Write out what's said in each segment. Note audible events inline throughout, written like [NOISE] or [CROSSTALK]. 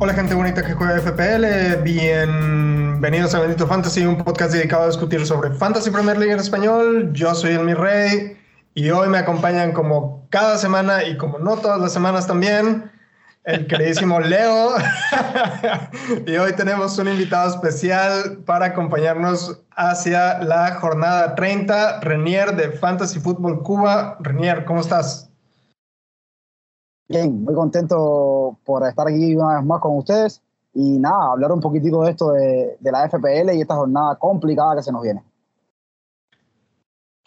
Hola gente bonita que juega FPL, bienvenidos a Bendito Fantasy, un podcast dedicado a discutir sobre Fantasy Premier League en español. Yo soy el Mi Rey y hoy me acompañan como cada semana y como no todas las semanas también, el queridísimo Leo. y hoy tenemos un invitado especial para acompañarnos hacia la jornada 30, Renier de Fantasy Football Cuba. Renier, ¿cómo estás? Bien, muy contento por estar aquí una vez más con ustedes y nada, hablar un poquitico de esto de, de la FPL y esta jornada complicada que se nos viene.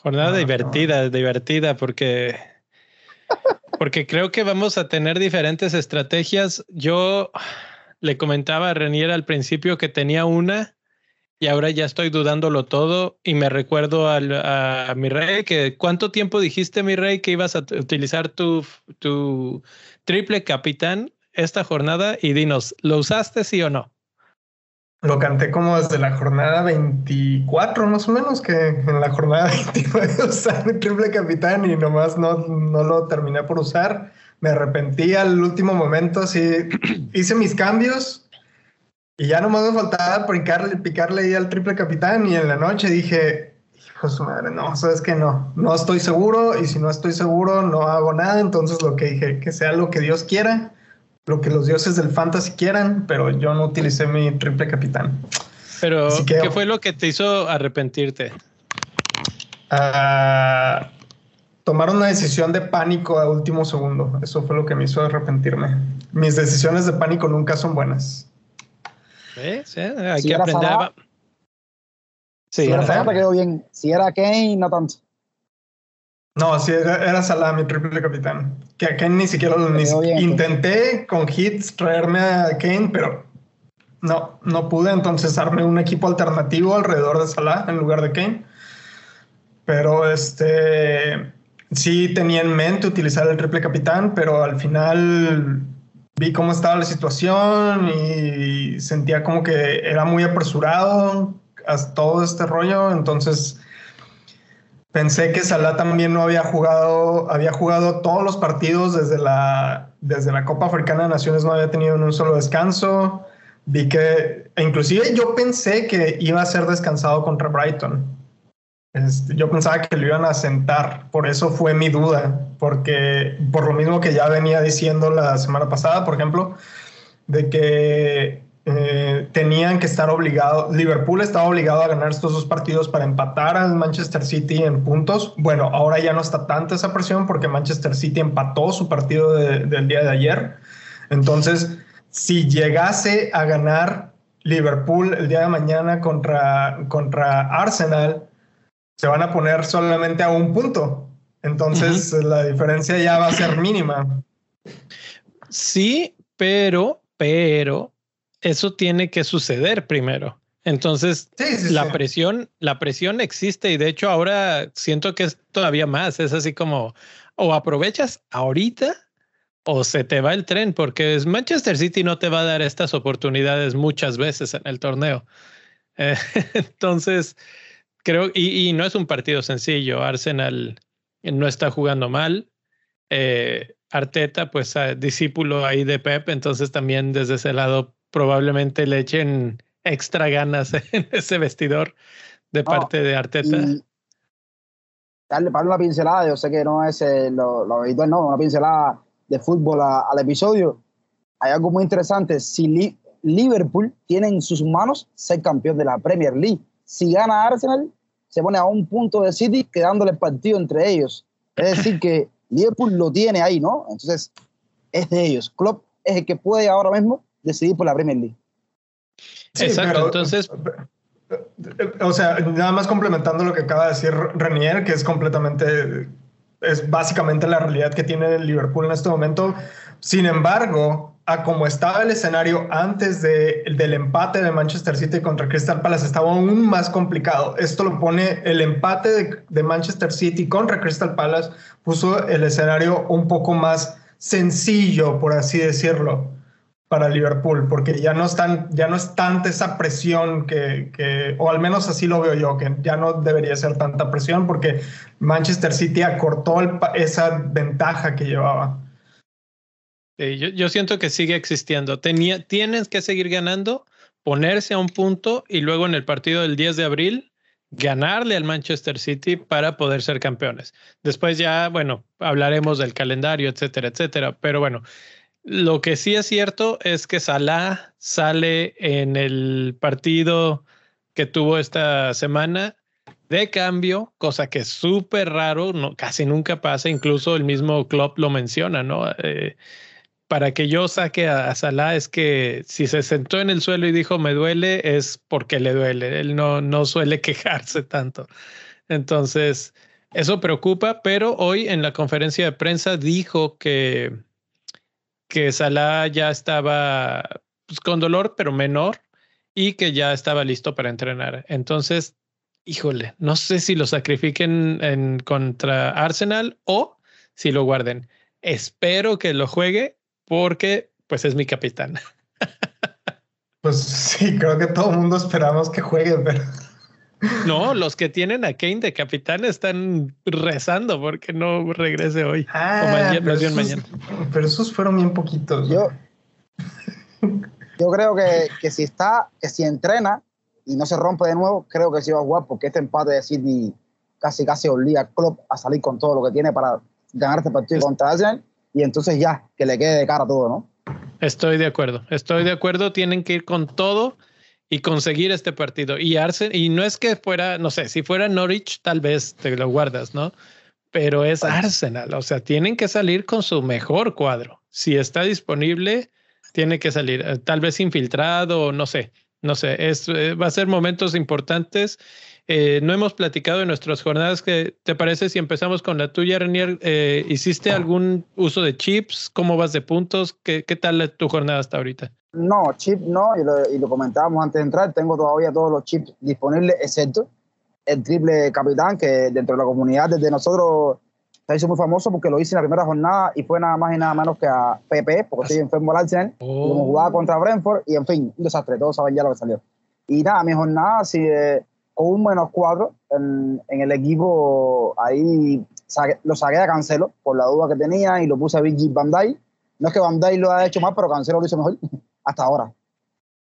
Jornada divertida, divertida, porque, porque creo que vamos a tener diferentes estrategias. Yo le comentaba a Renier al principio que tenía una y ahora ya estoy dudándolo todo y me recuerdo al, a, mi rey que cuánto tiempo dijiste mi rey que ibas a utilizar tu, tu triple capitán esta jornada y dinos, ¿lo usaste sí o no? Lo canté como desde la jornada 24 más o menos, que en la jornada [LAUGHS] 29 usar el triple capitán y nomás no, no lo terminé por usar. Me arrepentí al último momento, así [CLEARS THROAT] hice mis cambios y ya nomás me faltaba picarle, picarle ahí al triple capitán y en la noche dije, hijo de su madre, no, sabes que no, no estoy seguro y si no estoy seguro no hago nada, entonces lo que dije, que sea lo que Dios quiera, lo que los dioses del fantasy quieran, pero yo no utilicé mi triple capitán. Pero, ¿qué fue lo que te hizo arrepentirte? Uh, tomar una decisión de pánico a último segundo. Eso fue lo que me hizo arrepentirme. Mis decisiones de pánico nunca son buenas. Sí, sí, hay que aprender. a... Sí, si era te quedó bien. Si era Kane, no tanto. No, si era, era Salah, mi triple capitán. Que a Kane ni siquiera lo ni intenté con hits traerme a Kane, pero no, no pude. Entonces armé un equipo alternativo alrededor de Salah en lugar de Kane. Pero este sí tenía en mente utilizar el triple capitán, pero al final vi cómo estaba la situación y sentía como que era muy apresurado todo este rollo, entonces pensé que Salah también no había jugado, había jugado todos los partidos desde la, desde la Copa Africana de Naciones, no había tenido un solo descanso, vi que, e inclusive yo pensé que iba a ser descansado contra Brighton, este, yo pensaba que lo iban a sentar, por eso fue mi duda, porque por lo mismo que ya venía diciendo la semana pasada, por ejemplo, de que eh, tenían que estar obligados, Liverpool estaba obligado a ganar estos dos partidos para empatar al Manchester City en puntos. Bueno, ahora ya no está tanta esa presión porque Manchester City empató su partido del día de ayer. Entonces, si llegase a ganar Liverpool el día de mañana contra, contra Arsenal, se van a poner solamente a un punto. Entonces la diferencia ya va a ser mínima. Sí, pero, pero eso tiene que suceder primero. Entonces, la presión, la presión existe y de hecho ahora siento que es todavía más. Es así como o aprovechas ahorita o se te va el tren, porque Manchester City no te va a dar estas oportunidades muchas veces en el torneo. [LAUGHS] Eh, entonces, creo, y, no es un partido sencillo. Arsenal no está jugando mal. Eh, Arteta, pues discípulo ahí de Pep, entonces también desde ese lado probablemente le echen extra ganas [LAUGHS] en ese vestidor de parte de Arteta. Darle para una pincelada, yo sé que no es eh, lo, lo, habitual, no, una pincelada de fútbol al episodio. Hay algo muy interesante. Si Liverpool tiene en sus manos ser campeón de la Premier League, si gana Arsenal, se pone a un punto de City quedándole el partido entre ellos. Es decir, que Liverpool lo tiene ahí, ¿no? Entonces, es de ellos. Klopp es el que puede ahora mismo decidir por la Premier League. Exacto, entonces... O sea, nada más complementando lo que acaba de decir Renier, que es completamente, es básicamente la realidad que tiene el Liverpool en este momento. Sin embargo, a como estaba el escenario antes de, del empate de Manchester City contra Crystal Palace, estaba aún más complicado. Esto lo pone el empate de, de, Manchester City contra Crystal Palace, puso el escenario un poco más sencillo, por así decirlo. Para Liverpool, porque ya no, están, ya no es tanta esa presión que, que, o al menos así lo veo yo, que ya no debería ser tanta presión porque Manchester City acortó esa ventaja que llevaba. yo, yo, siento que sigue existiendo. Tenía, tienes que seguir ganando, ponerse a un punto y luego en el partido del 10 de abril ganarle al Manchester City para poder ser campeones. Después ya, bueno, hablaremos del calendario, etcétera, etcétera. Pero bueno, lo que sí es cierto es que Salah sale en el partido que tuvo esta semana de cambio, cosa que es súper raro, no, casi nunca pasa, incluso el mismo club lo menciona, ¿no? Eh, para que yo saque a, Salah es que si se sentó en el suelo y dijo me duele, es porque le duele, él no, no suele [LAUGHS] quejarse tanto. Entonces, eso preocupa, pero hoy en la conferencia de prensa dijo que que Salah ya estaba pues, con dolor, pero menor, y que ya estaba listo para entrenar. Entonces, híjole, no sé si lo sacrifiquen en contra Arsenal o si lo guarden. Espero que lo juegue porque pues es mi capitán. Pues sí, creo que todo el mundo esperamos que juegue, pero [LAUGHS] no, los que tienen a Kane de capitán están rezando porque no regrese hoy. Ah, pero, esos, pero esos fueron bien poquitos. Yo, yo creo que, que, si está, que si entrena y no se rompe de nuevo, creo que sí va a jugar porque este empate de City casi casi obliga a Klopp a salir con todo lo que tiene para ganar este partido contra Arsenal y entonces ya, que le quede de cara todo, ¿no? Estoy de acuerdo, estoy de acuerdo, tienen que ir con todo y conseguir este partido. Y Arsenal, y no es que fuera, no sé, si fuera Norwich, tal vez te lo guardas, ¿no? Pero es Arsenal, o sea, tienen que salir con su mejor cuadro. Si está disponible, tiene que salir, eh, tal vez infiltrado, no sé, no sé, es, eh, va a ser momentos importantes eh, no hemos platicado en nuestras jornadas. ¿Qué te parece si empezamos con la tuya, Renier? Eh, ¿Hiciste algún uso de chips? ¿Cómo vas de puntos? ¿Qué, qué tal tu jornada hasta ahorita? No, chip no, y lo, y lo, comentábamos antes de entrar. Tengo todavía todos los chips disponibles, excepto el triple capitán, que dentro de la comunidad, desde nosotros, se hizo muy famoso porque lo hice en la primera jornada y fue nada más y nada menos que a PP, porque estoy enfermo al Arsenal, oh. como jugaba contra Brentford, y en fin, un desastre, todos saben ya lo que salió. Y nada, mi jornada, si. Eh, con un menos cuatro en, en el equipo, ahí lo saqué a Cancelo por la duda que tenía y lo puse a Virgil Van Dijk. No es que Van Dijk lo haya hecho mal, pero Cancelo lo hizo mejor [LAUGHS] hasta ahora.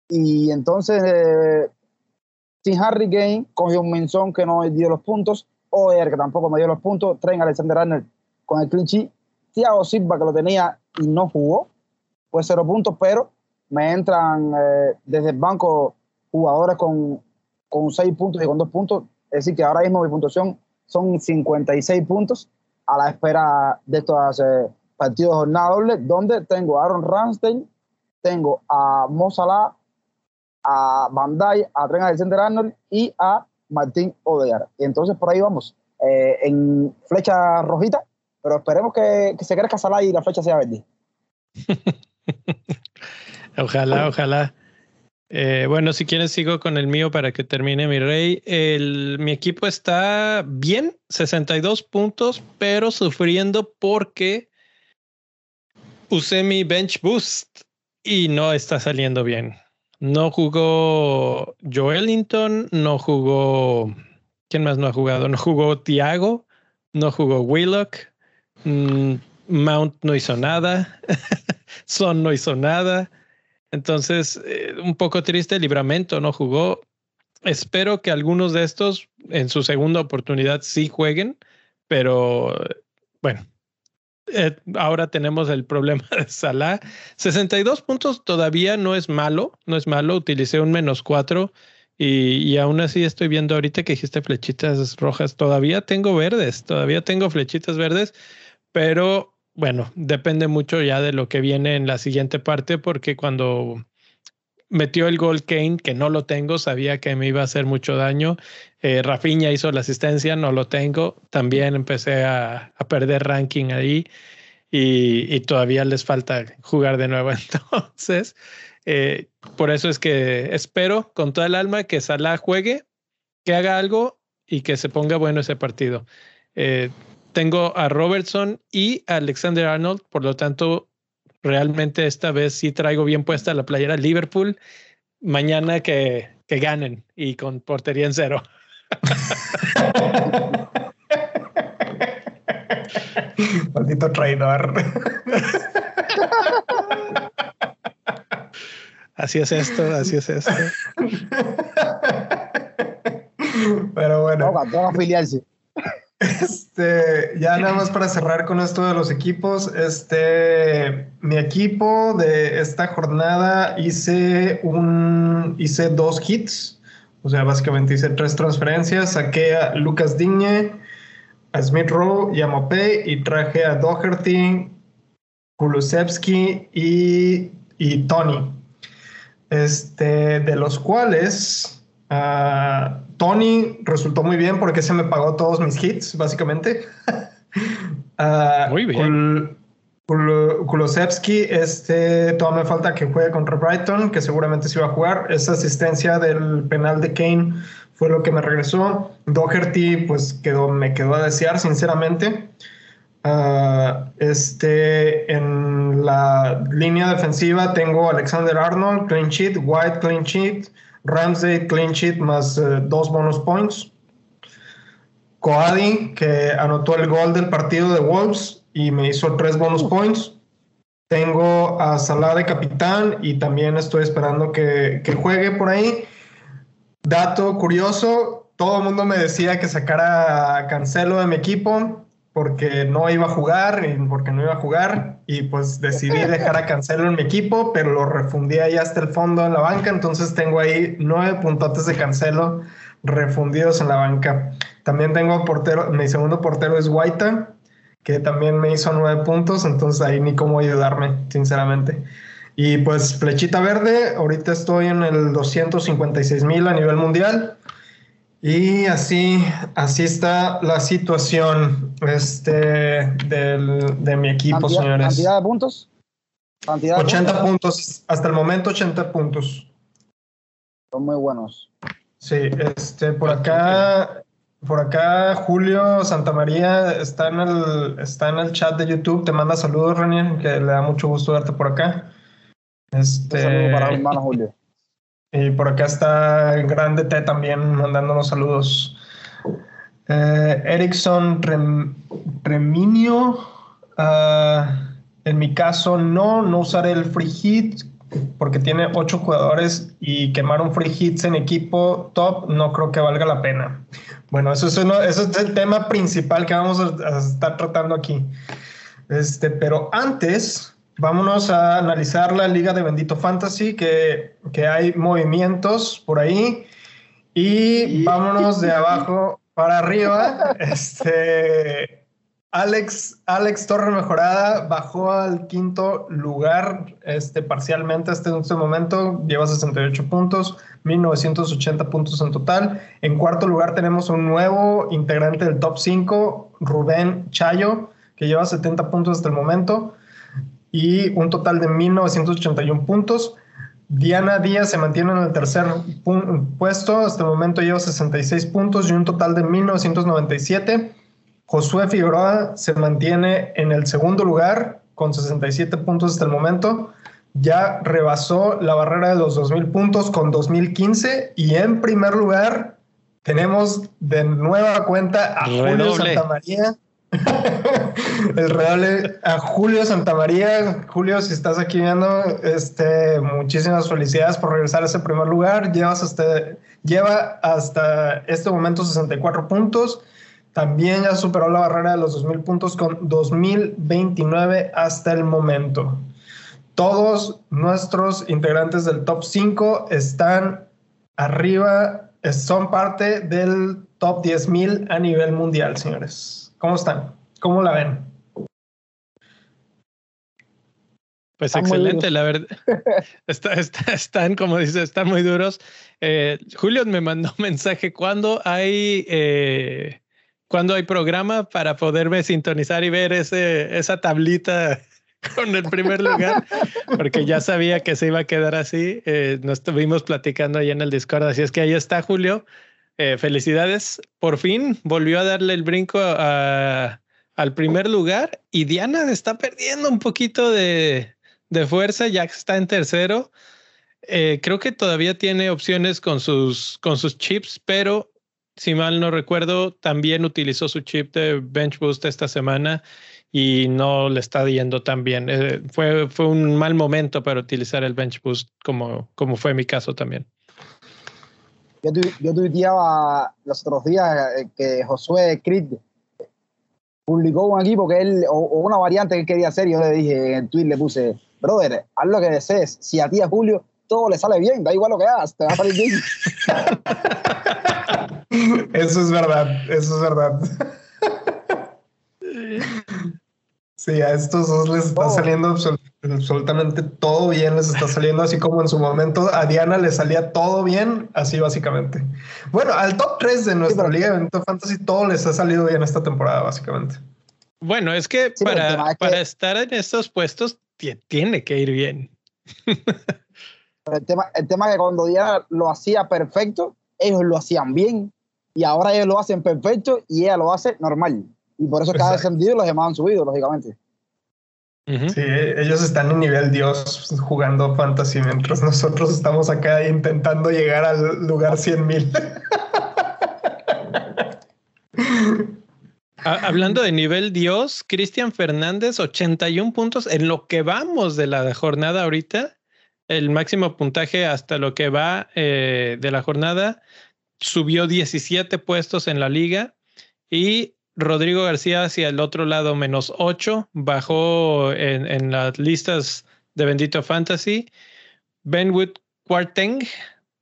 Y entonces, eh, sin Harry Kane, cogió un menzón que no dio los puntos, Oer que tampoco me dio los puntos, Tren Alexander Arnold con el clinch, Thiago Silva que lo tenía y no jugó, pues cero puntos, pero me entran eh, desde el banco jugadores con con 6 puntos y con 2 puntos. Es decir, que ahora mismo mi puntuación son 56 puntos a la espera de estos eh, partidos de jornada doble, donde tengo a Aaron Ramsdale, tengo a Mo a Bandai, a Trent Alexander Arnold y a Martín Odear. Y entonces por ahí vamos, eh, en flecha rojita, pero esperemos que, que se crezca Salah y la flecha sea verde. [LAUGHS] ojalá, ojalá. Eh, bueno, si quieres sigo con el mío para que termine mi rey. Mi equipo está bien, 62 puntos, pero sufriendo porque usé mi bench boost y no está saliendo bien. No jugó Joelinton, no jugó... ¿Quién más no ha jugado? No jugó Tiago, no jugó Willock, mm, Mount no hizo nada, [LAUGHS] Son no hizo nada. Entonces, eh, un poco triste, Libramento no jugó. Espero que algunos de estos en su segunda oportunidad sí jueguen, pero bueno, eh, ahora tenemos el problema de Salah. 62 puntos todavía no es malo, no es malo. Utilicé un menos cuatro y, y, aún así estoy viendo ahorita que dijiste flechitas rojas. Todavía tengo verdes, todavía tengo flechitas verdes, pero bueno, depende mucho ya de lo que viene en la siguiente parte, porque cuando metió el gol Kane, que no lo tengo, sabía que me iba a hacer mucho daño. Eh, Rafinha hizo la asistencia, no lo tengo. También empecé a, perder ranking ahí y, todavía les falta jugar de nuevo. [LAUGHS] Entonces, eh, por eso es que espero con toda el alma que Salah juegue, que haga algo y que se ponga bueno ese partido. Eh, tengo a Robertson y a Alexander Arnold, por lo tanto, realmente esta vez sí traigo bien puesta la playera Liverpool. Mañana que, que ganen y con portería en cero. [LAUGHS] Maldito traidor. Así es esto, así es esto. Pero bueno. No, afiliarse. Este, ya nada más para cerrar con esto de los equipos, este, mi equipo de esta jornada hice un, hice dos hits, o sea, básicamente hice tres transferencias, saqué a Lucas Digne, a Smith Rowe y a Mopé y traje a Doherty, Kulusevski y, y Tony, este, de los cuales uh, Tony resultó muy bien porque se me pagó todos mis hits, básicamente. uh, [LAUGHS] muy bien. Kulosevsky, este, todavía me falta que juegue contra Brighton, que seguramente se iba a jugar. Esa asistencia del penal de Kane fue lo que me regresó. Doherty, pues quedó, me quedó a desear, sinceramente. Uh, este, en la línea defensiva tengo Alexander Arnold, clean sheet, White, clean sheet, Ramsey clean sheet más eh, dos bonus points. Coadi, que anotó el gol del partido de Wolves y me hizo tres bonus points. Tengo a Salah de capitán y también estoy esperando que, que juegue por ahí. Dato curioso, todo el mundo me decía que sacara Cancelo de mi equipo porque no iba a jugar y porque no iba a jugar y pues decidí [LAUGHS] dejar a Cancelo en mi equipo, pero lo refundí ahí hasta el fondo en la banca, entonces tengo ahí nueve puntotes de Cancelo refundidos en la banca. También tengo portero, mi segundo portero es Guaita, que también me hizo nueve puntos, entonces ahí ni cómo ayudarme, sinceramente. Y pues flechita verde, ahorita estoy en el 256 mil a nivel mundial. Y así, así está la situación este, del, de mi equipo, señores. ¿Cantidad de puntos? 80 puntos? hasta el momento 80 puntos. Son muy buenos. Sí, este, por acá, por acá Julio Santamaría está en el, está en el chat de YouTube, te manda saludos, Renier, que le da mucho gusto verte por acá. Este, Un saludo para mi hermano Julio. Y por acá está Grande T también mandándonos saludos. Eh, Erickson Reminio. Ah, en mi caso, no, no usaré el free hit porque tiene ocho jugadores y quemar un free hits en equipo top no creo que valga la pena. Bueno, eso es, uno, eso es el tema principal que vamos a, estar tratando aquí. Este, pero antes, vámonos a analizar la liga de Bendito Fantasy, que, que hay movimientos por ahí. Y vámonos de abajo para arriba. [LAUGHS] Este, Alex, Alex Torre Mejorada bajó al quinto lugar este, parcialmente hasta este momento. Lleva 68 puntos, 1980 puntos en total. En cuarto lugar tenemos un nuevo integrante del top 5, Rubén Chayo, que lleva 70 puntos hasta el momento y un total de 1981 puntos. Diana Díaz se mantiene en el tercer puesto, hasta el momento lleva 66 puntos y un total de 1997. Josué Figueroa se mantiene en el segundo lugar con 67 puntos hasta el momento. Ya rebasó la barrera de los 2000 puntos con 2015 y en primer lugar tenemos de nueva cuenta a Julio Santamaría [LAUGHS] el real a Julio Santamaría. Julio, si estás aquí viendo, este, muchísimas felicidades por regresar a ese primer lugar. Llevas hasta, lleva hasta este momento 64 puntos. También ya superó la barrera de los 2000 puntos con 2029 hasta el momento. Todos nuestros integrantes del top 5 están arriba, son parte del top 10.000 a nivel mundial, señores. ¿Cómo están? ¿Cómo la ven? Pues excelente, la verdad. [LAUGHS] están, como dice, están muy duros. Eh, Julio me mandó un mensaje cuando hay eh, cuando hay programa para poderme sintonizar y ver ese, esa tablita [LAUGHS] con el primer lugar, porque ya sabía que se iba a quedar así. Eh, nos estuvimos platicando ahí en el Discord, así es que ahí está Julio. Eh, felicidades. Por fin volvió a darle el brinco al primer lugar y Diana está perdiendo un poquito de, fuerza, ya está en tercero. Eh, creo que todavía tiene opciones con sus, chips, pero si mal no recuerdo, también utilizó su chip de Bench Boost esta semana y no le está yendo tan bien. Eh, fue, fue un mal momento para utilizar el Bench Boost, como, como fue mi caso también. Yo, yo tuiteaba los otros días eh, que Josué Creed publicó un equipo que él, o, una variante que él quería hacer, y yo le dije en el tweet, le puse, brother, haz lo que desees. Si a ti a Julio todo le sale bien, da igual lo que hagas, te va a salir bien. [LAUGHS] Eso es verdad, eso es verdad. [LAUGHS] Sí, a estos dos les está saliendo absolutamente todo bien, les está saliendo así como en su momento a Diana le salía todo bien, así básicamente. Bueno, al top 3 de nuestra liga de Fantasy todo les ha salido bien esta temporada, básicamente. Bueno, es que para, para estar en estos puestos tiene que ir bien. [LAUGHS] el tema, el tema es que cuando Diana lo hacía perfecto, ellos lo hacían bien. Y ahora ellos lo hacen perfecto y ella lo hace normal. Y por eso cada descendido los demás han subido, lógicamente. Sí, ellos están en nivel Dios jugando fantasy mientras nosotros estamos acá intentando llegar al lugar 100 mil. [LAUGHS] Hablando de nivel Dios, Cristian Fernández, 81 puntos en lo que vamos de la jornada ahorita. El máximo puntaje hasta lo que va eh, de la jornada subió 17 puestos en la liga y Rodrigo García hacia el otro lado, menos 8, bajó en, las listas de Bendito Fantasy. Benwood Quarteng,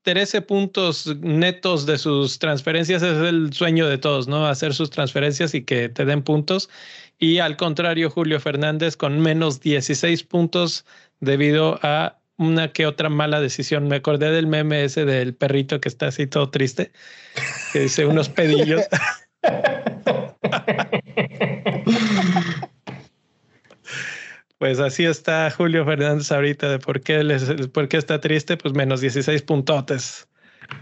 13 puntos netos de sus transferencias, es el sueño de todos, ¿no? Hacer sus transferencias y que te den puntos. Y al contrario, Julio Fernández con menos 16 puntos debido a una que otra mala decisión. Me acordé del meme ese del perrito que está así todo triste, que dice unos [LAUGHS] pedillos. [LAUGHS] [LAUGHS] Pues así está Julio Fernández ahorita de por qué, les, por qué está triste, pues menos 16 puntotes.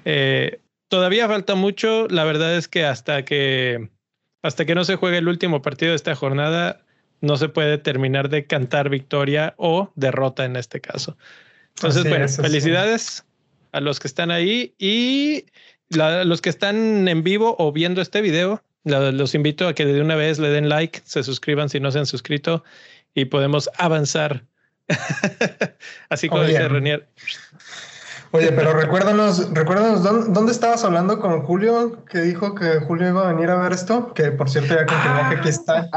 Eh, todavía falta mucho, la verdad es que hasta que hasta que no se juegue el último partido de esta jornada, no se puede terminar de cantar victoria o derrota en este caso. Entonces, bueno, felicidades a los que están ahí y los que están en vivo o viendo este video. Los invito a que de una vez le den like, se suscriban si no se han suscrito y podemos avanzar. [LAUGHS] Así como dice Renier. Oye, pero recuérdanos, recuérdanos, ¿dónde, estabas hablando con Julio? Que dijo que Julio iba a venir a ver esto. Que por cierto ya confirmó que aquí está.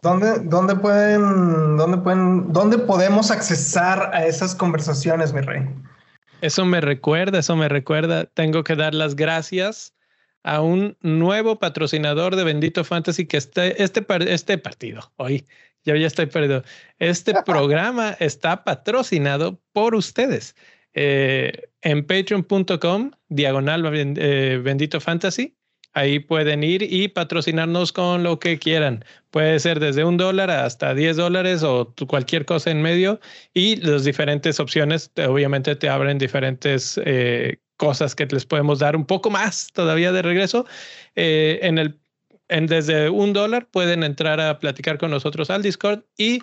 ¿Dónde, dónde pueden, dónde pueden, dónde podemos accesar a esas conversaciones, mi rey? Eso me recuerda, eso me recuerda. Tengo que dar las gracias a un nuevo patrocinador de Bendito Fantasy que este, este, este partido, hoy ya, ya estoy perdido. Este programa está patrocinado por ustedes. Eh, en patreon.com, diagonal eh, bendito fantasy. Ahí pueden ir y patrocinarnos con lo que quieran. Puede ser desde un dólar hasta 10 dólares o cualquier cosa en medio. Y las diferentes opciones, obviamente, te abren diferentes eh, cosas que les podemos dar un poco más todavía de regreso. en el, en desde un dólar pueden entrar a platicar con nosotros al Discord y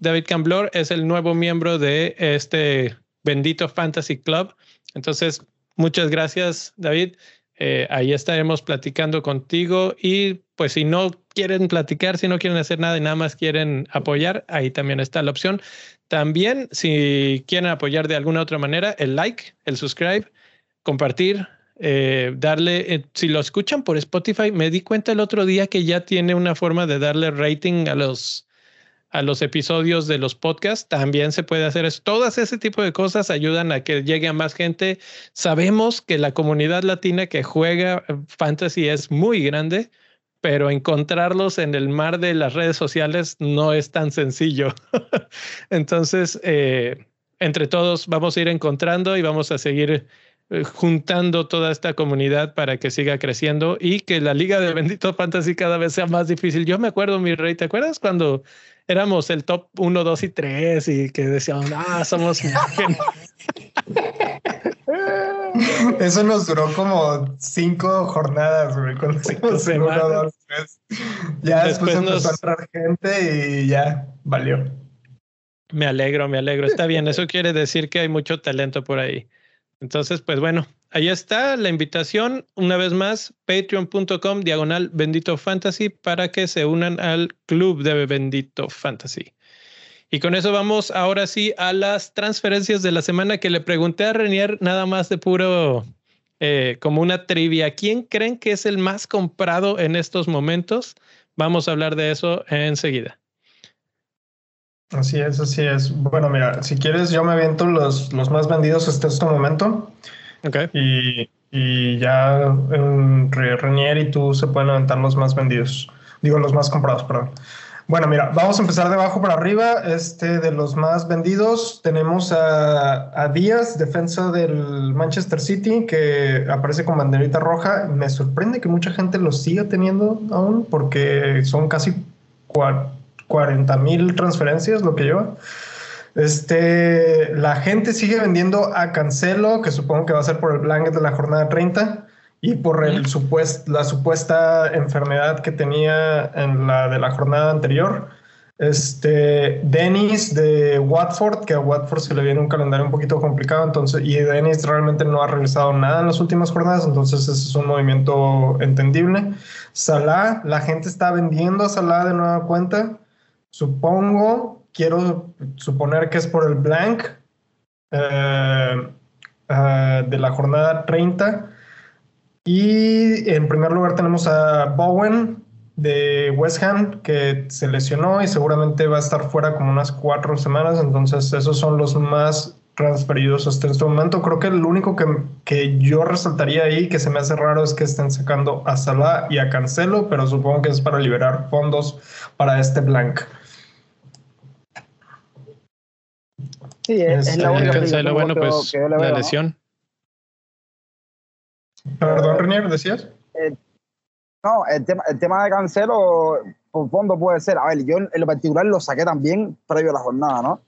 David Camblor es el nuevo miembro de este bendito Fantasy Club. Entonces, muchas gracias, David. Eh, ahí estaremos platicando contigo y pues si no quieren platicar, si no quieren hacer nada y nada más quieren apoyar, ahí también está la opción. También, si quieren apoyar de alguna otra manera, el like, el subscribe, compartir, eh, darle, eh, si lo escuchan por Spotify, me di cuenta el otro día que ya tiene una forma de darle rating a los, a los episodios de los podcasts, también se puede hacer eso. Todas ese tipo de cosas ayudan a que llegue a más gente. Sabemos que la comunidad latina que juega fantasy es muy grande, pero encontrarlos en el mar de las redes sociales no es tan sencillo. [LAUGHS] Entonces, eh, entre todos vamos a ir encontrando y vamos a seguir eh, juntando toda esta comunidad para que siga creciendo y que la liga de Bendito Fantasy cada vez sea más difícil. Yo me acuerdo, mi rey, ¿te acuerdas cuando éramos el top 1, 2 y 3 y que decíamos, ah, somos [LAUGHS] Eso nos duró como cinco jornadas, güey. cinco semanas. Ya después, empezó a entrar gente y ya valió. Me alegro, me alegro. Está bien, [LAUGHS] eso quiere decir que hay mucho talento por ahí. Entonces, pues bueno, ahí está la invitación. Una vez más, patreon.com diagonal bendito fantasy para que se unan al club de bendito fantasy. Y con eso vamos ahora sí a las transferencias de la semana que le pregunté a Renier nada más de puro eh, como una trivia. ¿Quién creen que es el más comprado en estos momentos? Vamos a hablar de eso enseguida. Así es, así es. Bueno, mira, si quieres, yo me aviento los, los más vendidos hasta este momento. Ok. Y, y ya Renier y tú se pueden aventar los más vendidos. Digo, los más comprados, perdón. Bueno, mira, vamos a empezar de abajo para arriba. Este de los más vendidos tenemos a, a Díaz, defensa del Manchester City, que aparece con banderita roja. Me sorprende que mucha gente lo siga teniendo aún, porque son casi 40 mil transferencias lo que lleva. Este, la gente sigue vendiendo a Cancelo, que supongo que va a ser por el blanket de la jornada 30 y por el la supuesta enfermedad que tenía en la de la jornada anterior. Este, Dennis de Watford, que a Watford se le viene un calendario un poquito complicado, entonces, y Dennis realmente no ha realizado nada en las últimas jornadas, entonces ese es un movimiento entendible. Salah, la gente está vendiendo a Salah de nueva cuenta. Supongo, quiero suponer que es por el blank eh, eh, de la jornada 30 y en primer lugar tenemos a Bowen de West Ham, que se lesionó y seguramente va a estar fuera como unas cuatro semanas. Entonces, esos son los más transferidos hasta este momento. Creo que el único que, que, yo resaltaría ahí que se me hace raro es que estén sacando a Salah y a Cancelo, pero supongo que es para liberar fondos para este blank. Sí, es, la única Cancelo, bueno, pues la lesión. Perdón, Renier, ¿decías? Eh, no, el tema, el tema de Cancelo, por fondo puede ser. A ver, yo en lo particular lo saqué también previo a la jornada, ¿no?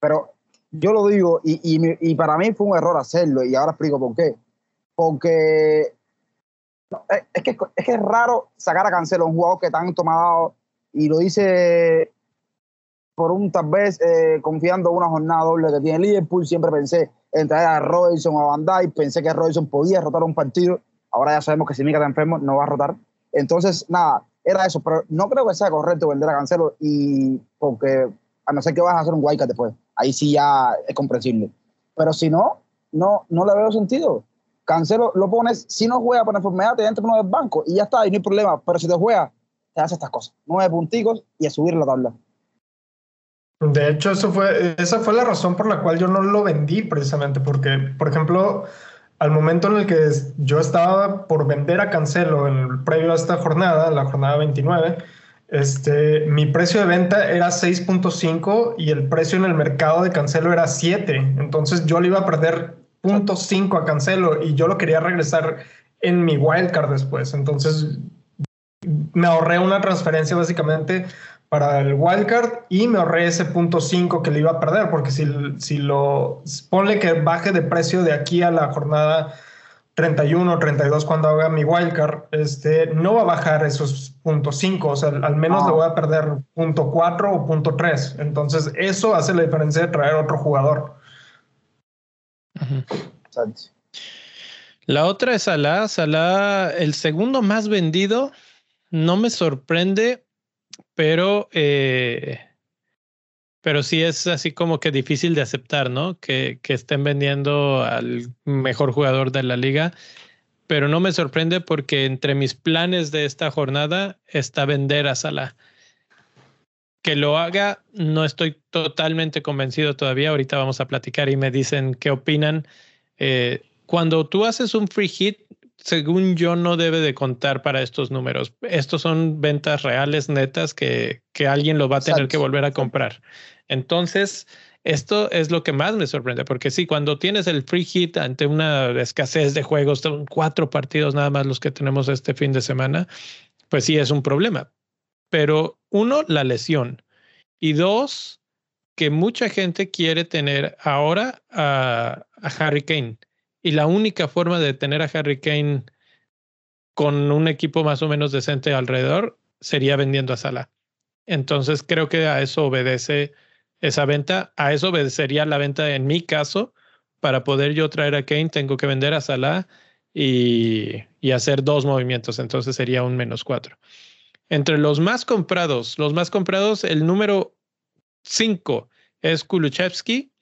Pero yo lo digo, y, y, para mí fue un error hacerlo, y ahora explico por qué. Porque es, que, es que es raro sacar a Cancelo, un jugador que tanto me ha dado, y lo dice por un tal vez eh, confiando una jornada doble que tiene Liverpool. Siempre pensé en traer a Robinson a Van Dijk, pensé que Robinson podía rotar un partido. Ahora ya sabemos que si Mika está enfermo, no va a rotar. Entonces, nada, era eso, pero no creo que sea correcto vender a Cancelo y porque a no ser que vas a hacer un Wildcat después, ahí sí ya es comprensible. Pero si no, no, no le veo sentido. Cancelo lo pones, si no juega por enfermedad, te entra uno del banco y ya está, y no hay problema. Pero si te juega, te hace estas cosas. Nueve punticos y a subir la tabla. De hecho, eso fue, esa fue la razón por la cual yo no lo vendí precisamente, porque, por ejemplo, al momento en el que yo estaba por vender a Cancelo el previo a esta jornada, la jornada 29, este, mi precio de venta era 6.5 y el precio en el mercado de Cancelo era 7. Entonces yo le iba a perder 0.5 a Cancelo y yo lo quería regresar en mi wildcard después. Entonces me ahorré una transferencia básicamente para el wildcard y me ahorré ese punto 5 que le iba a perder, porque si, si lo ponle que baje de precio de aquí a la jornada 31 o 32 cuando haga mi wildcard, este, no va a bajar esos puntos 5, o sea, al menos le voy a perder punto 4 o punto 3. Entonces, eso hace la diferencia de traer otro jugador. La otra es Salah. Salah, el segundo más vendido, no me sorprende pero, eh, pero sí es así como que difícil de aceptar, ¿no? Que, estén vendiendo al mejor jugador de la liga. Pero no me sorprende porque entre mis planes de esta jornada está vender a Salah. Que lo haga, no estoy totalmente convencido todavía. Ahorita vamos a platicar y me dicen qué opinan. Eh, cuando tú haces un free hit, según yo, no debe de contar para estos números. Estos son ventas reales, netas, que, que alguien lo va a tener que volver a comprar. Entonces, esto es lo que más me sorprende, porque sí, cuando tienes el free hit ante una escasez de juegos, son cuatro partidos nada más los que tenemos este fin de semana, pues sí es un problema. Pero uno, la lesión. Y dos, que mucha gente quiere tener ahora a, a Harry Kane y la única forma de tener a Harry Kane con un equipo más o menos decente alrededor sería vendiendo a Salah. Entonces creo que a eso obedece esa venta. A eso obedecería la venta en mi caso. Para poder yo traer a Kane, tengo que vender a Salah y, y hacer dos movimientos. Entonces sería un menos cuatro. Entre los más comprados, los más comprados, el número cinco es Kuluchevsky.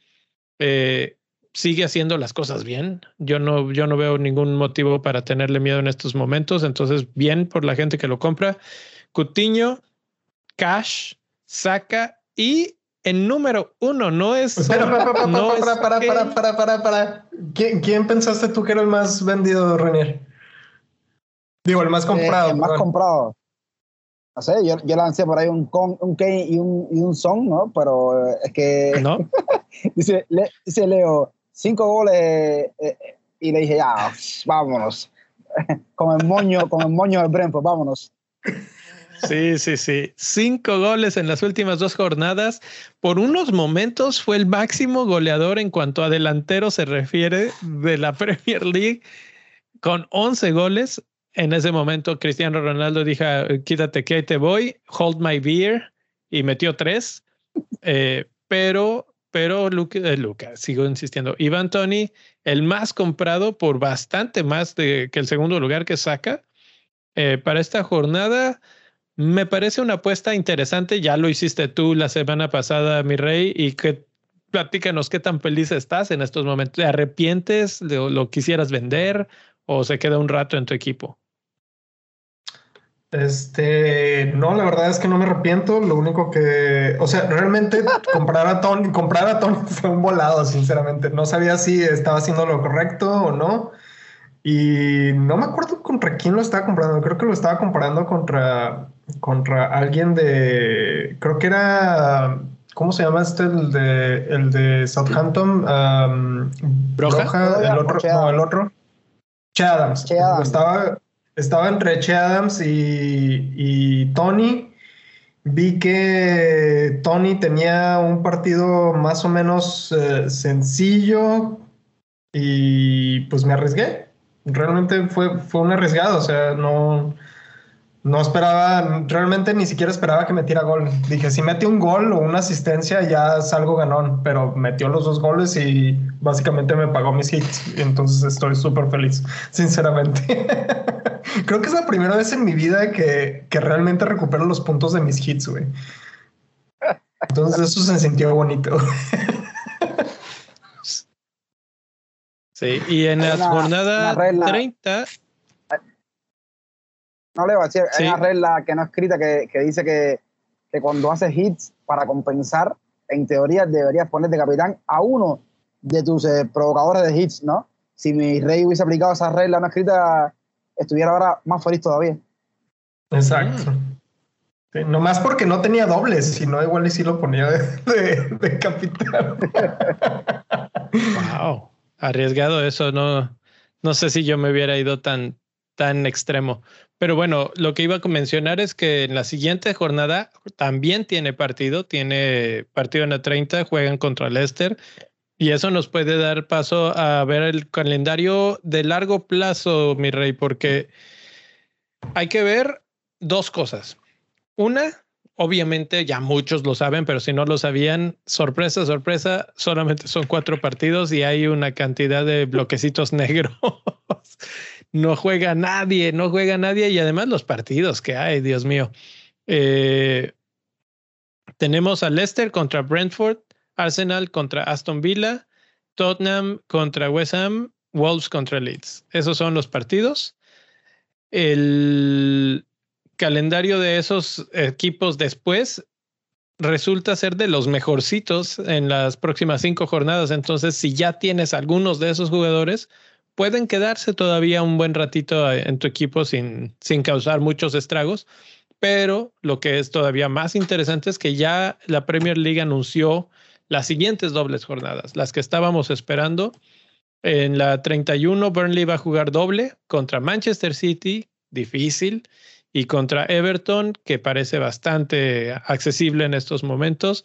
Eh, sigue haciendo las cosas bien. Yo no, yo no veo ningún motivo para tenerle miedo en estos momentos. Entonces, bien por la gente que lo compra. Cutiño, Cash, Saca y en número uno no es. Espera, para, para, no para, para, para, para, para, para, ¿Quién, ¿Quién, pensaste tú que era el más vendido, Renier? Digo, el más comprado. Eh, el más comprado. No sé, yo, yo lancé por ahí un, con, un Kane y un, y un Son, ¿no? Pero es que. ¿No? [LAUGHS] dice, le, dice Leo, cinco goles eh, eh, y le dije, ya, vámonos. [LAUGHS] con el moño, con el moño del Brentford, vámonos. Sí, sí, sí. Cinco goles en las últimas dos jornadas. Por unos momentos fue el máximo goleador en cuanto a delantero se refiere de la [LAUGHS] Premier League, con 11 goles. En ese momento, Cristiano Ronaldo dijo: Quítate que te voy, hold my beer, y metió tres. Eh, pero pero Luca, eh, Luca, sigo insistiendo, Ivan Tony, el más comprado por bastante más de, que el segundo lugar que saca eh, para esta jornada. Me parece una apuesta interesante. Ya lo hiciste tú la semana pasada, mi rey, y que platícanos qué tan feliz estás en estos momentos. ¿Te arrepientes? ¿Lo, lo quisieras vender o se queda un rato en tu equipo? Este, no, la verdad es que no me arrepiento. Lo único que, o sea, realmente [LAUGHS] comprar a Tony, comprar a Tony [LAUGHS] fue un volado, sinceramente. No sabía si estaba haciendo lo correcto o no. Y no me acuerdo contra quién lo estaba comprando. Creo que lo estaba comprando contra, contra alguien de, creo que era, ¿cómo se llama este? El de, el de Southampton. Broja. el otro, no, el otro. Che Adams. Estaba estaba entre Che Adams y, Tony. Vi que Tony tenía un partido más o menos eh, sencillo y pues me arriesgué. Realmente fue, fue un arriesgado, o sea, no, no esperaba, realmente ni siquiera esperaba que metiera gol. Dije, si mete un gol o una asistencia ya salgo ganón, pero metió los dos goles y básicamente me pagó mis hits. Entonces estoy súper feliz, sinceramente. [LAUGHS] Creo que es la primera vez en mi vida que, que realmente recupero los puntos de mis hits, güey. Entonces eso se sintió bonito. Sí, y en la jornada 30 no le voy a decir, hay una regla que no escrita que, que dice que, que, cuando haces hits para compensar, en teoría deberías poner de capitán a uno de tus eh, provocadores de hits, ¿no? Si mi rey hubiese aplicado esa regla no escrita, estuviera ahora más feliz todavía. Exacto. no más porque no tenía dobles, sino igual y si lo ponía de, de capitán. [LAUGHS] wow, arriesgado eso, no, no sé si yo me hubiera ido tan, tan extremo. Pero bueno, lo que iba a mencionar es que en la siguiente jornada también tiene partido, tiene partido en la 30, juegan contra Leicester y eso nos puede dar paso a ver el calendario de largo plazo, mi rey, porque hay que ver dos cosas. Una, obviamente ya muchos lo saben, pero si no lo sabían, sorpresa, sorpresa, solamente son cuatro partidos y hay una cantidad de bloquecitos [LAUGHS] negros no juega nadie, no juega nadie y además los partidos que hay, Dios mío. Eh, tenemos a Leicester contra Brentford, Arsenal contra Aston Villa, Tottenham contra West Ham, Wolves contra Leeds. Esos son los partidos. El calendario de esos equipos después resulta ser de los mejorcitos en las próximas cinco jornadas. Entonces, si ya tienes algunos de esos jugadores, pueden quedarse todavía un buen ratito eh, en tu equipo sin, sin causar muchos estragos. Pero lo que es todavía más interesante es que ya la Premier League anunció las siguientes dobles jornadas, las que estábamos esperando. En la 31, Burnley va a jugar doble contra Manchester City, difícil, y contra Everton, que parece bastante accesible en estos momentos.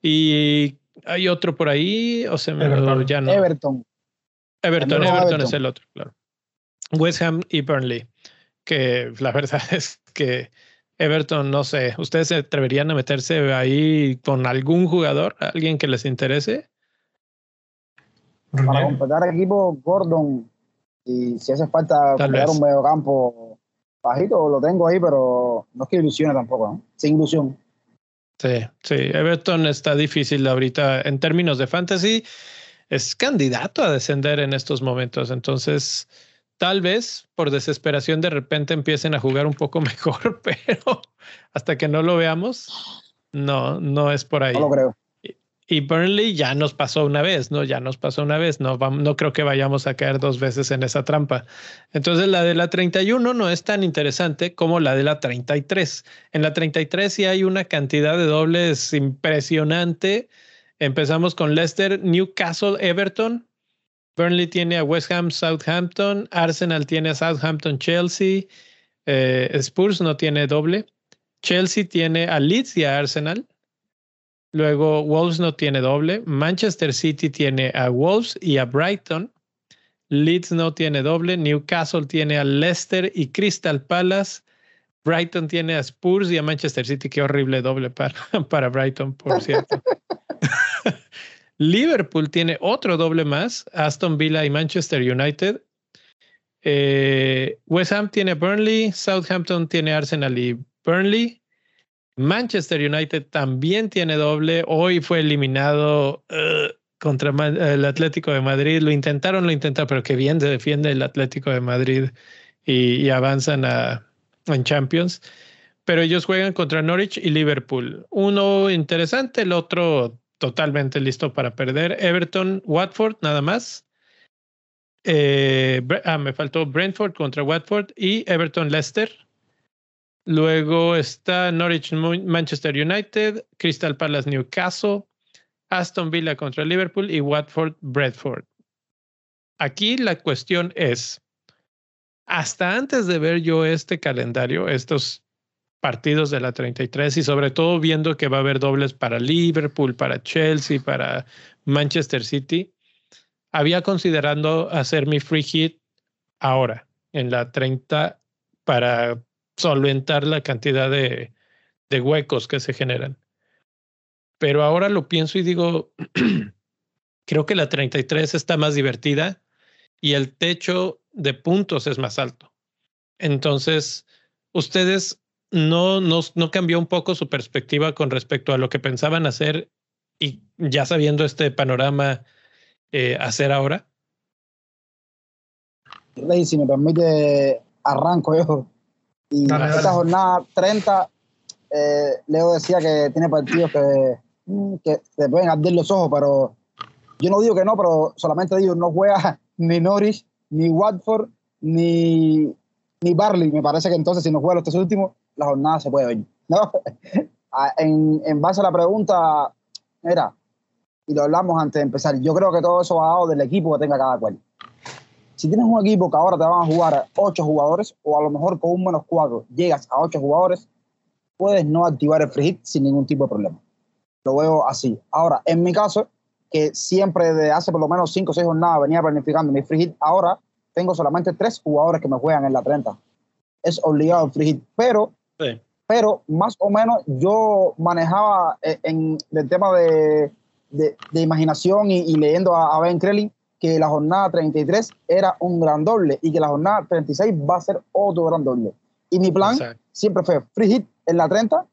Y hay otro por ahí, o se me ya no. Everton. Everton, Everton, es el otro, claro. West Ham y Burnley, que la verdad [LAUGHS] es que Everton, no sé, ¿ustedes se atreverían a meterse ahí con algún jugador, alguien que les interese? Para completar el equipo, Gordon, y si hace falta completar un medio campo bajito, lo tengo ahí, pero no es que ilusione tampoco, ¿no? Sin ilusión. Sí, sí, Everton está difícil ahorita en términos de fantasy. Es candidato a descender en estos momentos, entonces Tal vez por desesperación de repente empiecen a jugar un poco [LAUGHS] mejor, pero hasta que no lo veamos, no, no es por ahí. No lo creo. Y, Burnley ya nos pasó una vez, ¿no? Ya nos pasó una vez, no, no creo que vayamos a caer dos veces en esa trampa. Entonces la de la 31 no es tan interesante como la de la 33. En la 33 sí hay una cantidad de dobles impresionante. Empezamos con Leicester, Newcastle, Everton, Burnley tiene a West Ham, Southampton, Arsenal tiene a Southampton, Chelsea, eh, Spurs no tiene doble, Chelsea tiene a Leeds y a Arsenal, luego Wolves no tiene doble, Manchester City tiene a Wolves y a Brighton, Leeds no tiene doble, Newcastle tiene a Leicester y Crystal Palace, Brighton tiene a Spurs y a Manchester City, qué horrible doble para, [LAUGHS] para Brighton, por cierto. [LAUGHS] [LAUGHS] Liverpool tiene otro doble más, Aston Villa y Manchester United. Eh, West Ham tiene Burnley, Southampton tiene Arsenal y Burnley. Manchester United también tiene doble. Hoy fue eliminado uh, contra el Atlético de Madrid. Lo intentaron, lo intentaron, pero qué bien se defiende el Atlético de Madrid y, avanzan a, en Champions. Pero ellos juegan contra Norwich y Liverpool. Uno interesante, el otro totalmente listo para perder. Everton, Watford, nada más. Eh, ah, me faltó Brentford contra Watford y Everton, Leicester. Luego está Norwich, Manchester United, Crystal Palace, Newcastle, Aston Villa contra Liverpool y Watford, Bradford. Aquí la cuestión es, hasta antes de ver yo este calendario, estos partidos de la 33 y sobre todo viendo que va a haber dobles para Liverpool, para Chelsea, para Manchester City, había considerando hacer mi free hit ahora, en la 30, para solventar la cantidad de, de huecos que se generan. Pero ahora lo pienso y digo, [CLEARS THROAT] creo que la 33 está más divertida y el techo de puntos es más alto. Entonces, ustedes no, no, no cambió un poco su perspectiva con respecto a lo que pensaban hacer y ya sabiendo este panorama eh, hacer ahora? Rey, si me permite, arranco yo. Y esta jornada 30, eh, Leo decía que tiene partidos que, mm, que se pueden arder los ojos, pero yo no digo que no, pero solamente digo, no juega [LAUGHS] ni Norwich, ni Watford, ni, ni Barley. Me parece que entonces si no juega los tres últimos, la jornada se puede ver. ¿no? [LAUGHS] Ah, en, en, base a la pregunta, mira, y lo hablamos antes de empezar, yo creo que todo eso va dado del equipo que tenga cada cual. Si tienes un equipo que ahora te van a jugar ocho jugadores, o a lo mejor con un menos cuatro llegas a ocho jugadores, puedes no activar el free hit sin ningún tipo de problema. Lo veo así. Ahora, en mi caso, que siempre desde hace por lo menos cinco o seis jornadas venía planificando mi free hit, ahora tengo solamente tres jugadores que me juegan en la 30. Es obligado el free hit, pero pero más o menos yo manejaba eh, en el tema de, de, imaginación y, leyendo a, Ben Krelin que la jornada 33 era un gran doble y que la jornada 36 va a ser otro gran doble. Y mi plan siempre fue free hit en la 30,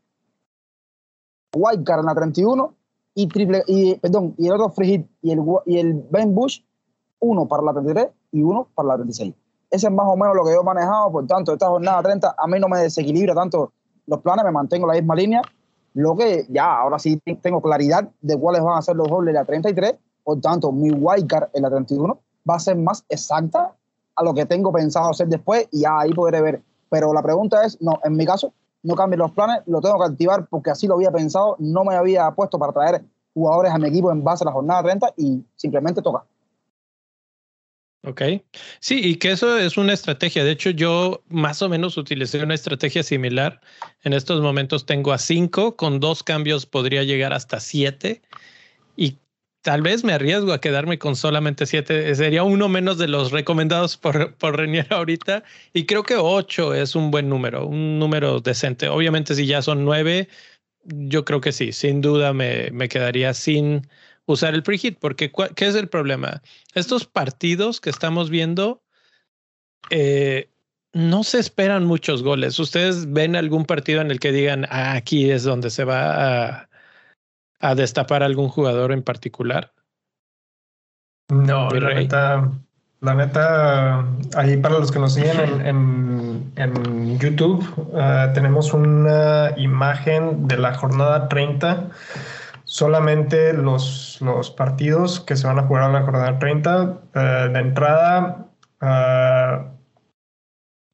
white card en la 31 y triple y perdón, y el otro free hit y el y el Ben Bush uno para la 33 y uno para la 36. Ese es más o menos lo que yo he manejado, por tanto, esta jornada 30 a mí no me desequilibra tanto los planes, me mantengo en la misma línea. Lo que ya, ahora sí tengo claridad de cuáles van a ser los dobles de la 33, por tanto, mi wildcard en la 31 va a ser más exacta a lo que tengo pensado hacer después y ya ahí podré ver. Pero la pregunta es, no, en mi caso, no cambien los planes, lo tengo que activar porque así lo había pensado, no me había puesto para traer jugadores a mi equipo en base a la jornada 30 y simplemente toca. Ok. Sí, y que eso es una estrategia. De hecho, yo más o menos utilicé una estrategia similar. En estos momentos tengo a cinco, con dos cambios podría llegar hasta siete. Y tal vez me arriesgo a quedarme con solamente siete. Sería uno menos de los recomendados por, por Renier ahorita. Y creo que ocho es un buen número, un número decente. Obviamente, si ya son nueve, yo creo que sí, sin duda me, me quedaría sin usar el preheat, porque ¿qué es el problema? Estos partidos que estamos viendo eh, no se esperan muchos goles. ¿Ustedes ven algún partido en el que digan, ah, aquí es donde se va a, a destapar algún jugador en particular? No, la neta, la neta, ahí para los que nos siguen en, en, YouTube, uh, tenemos una imagen de la jornada 30. Solamente los, los partidos que se van a jugar en la jornada 30. Uh, de entrada, uh,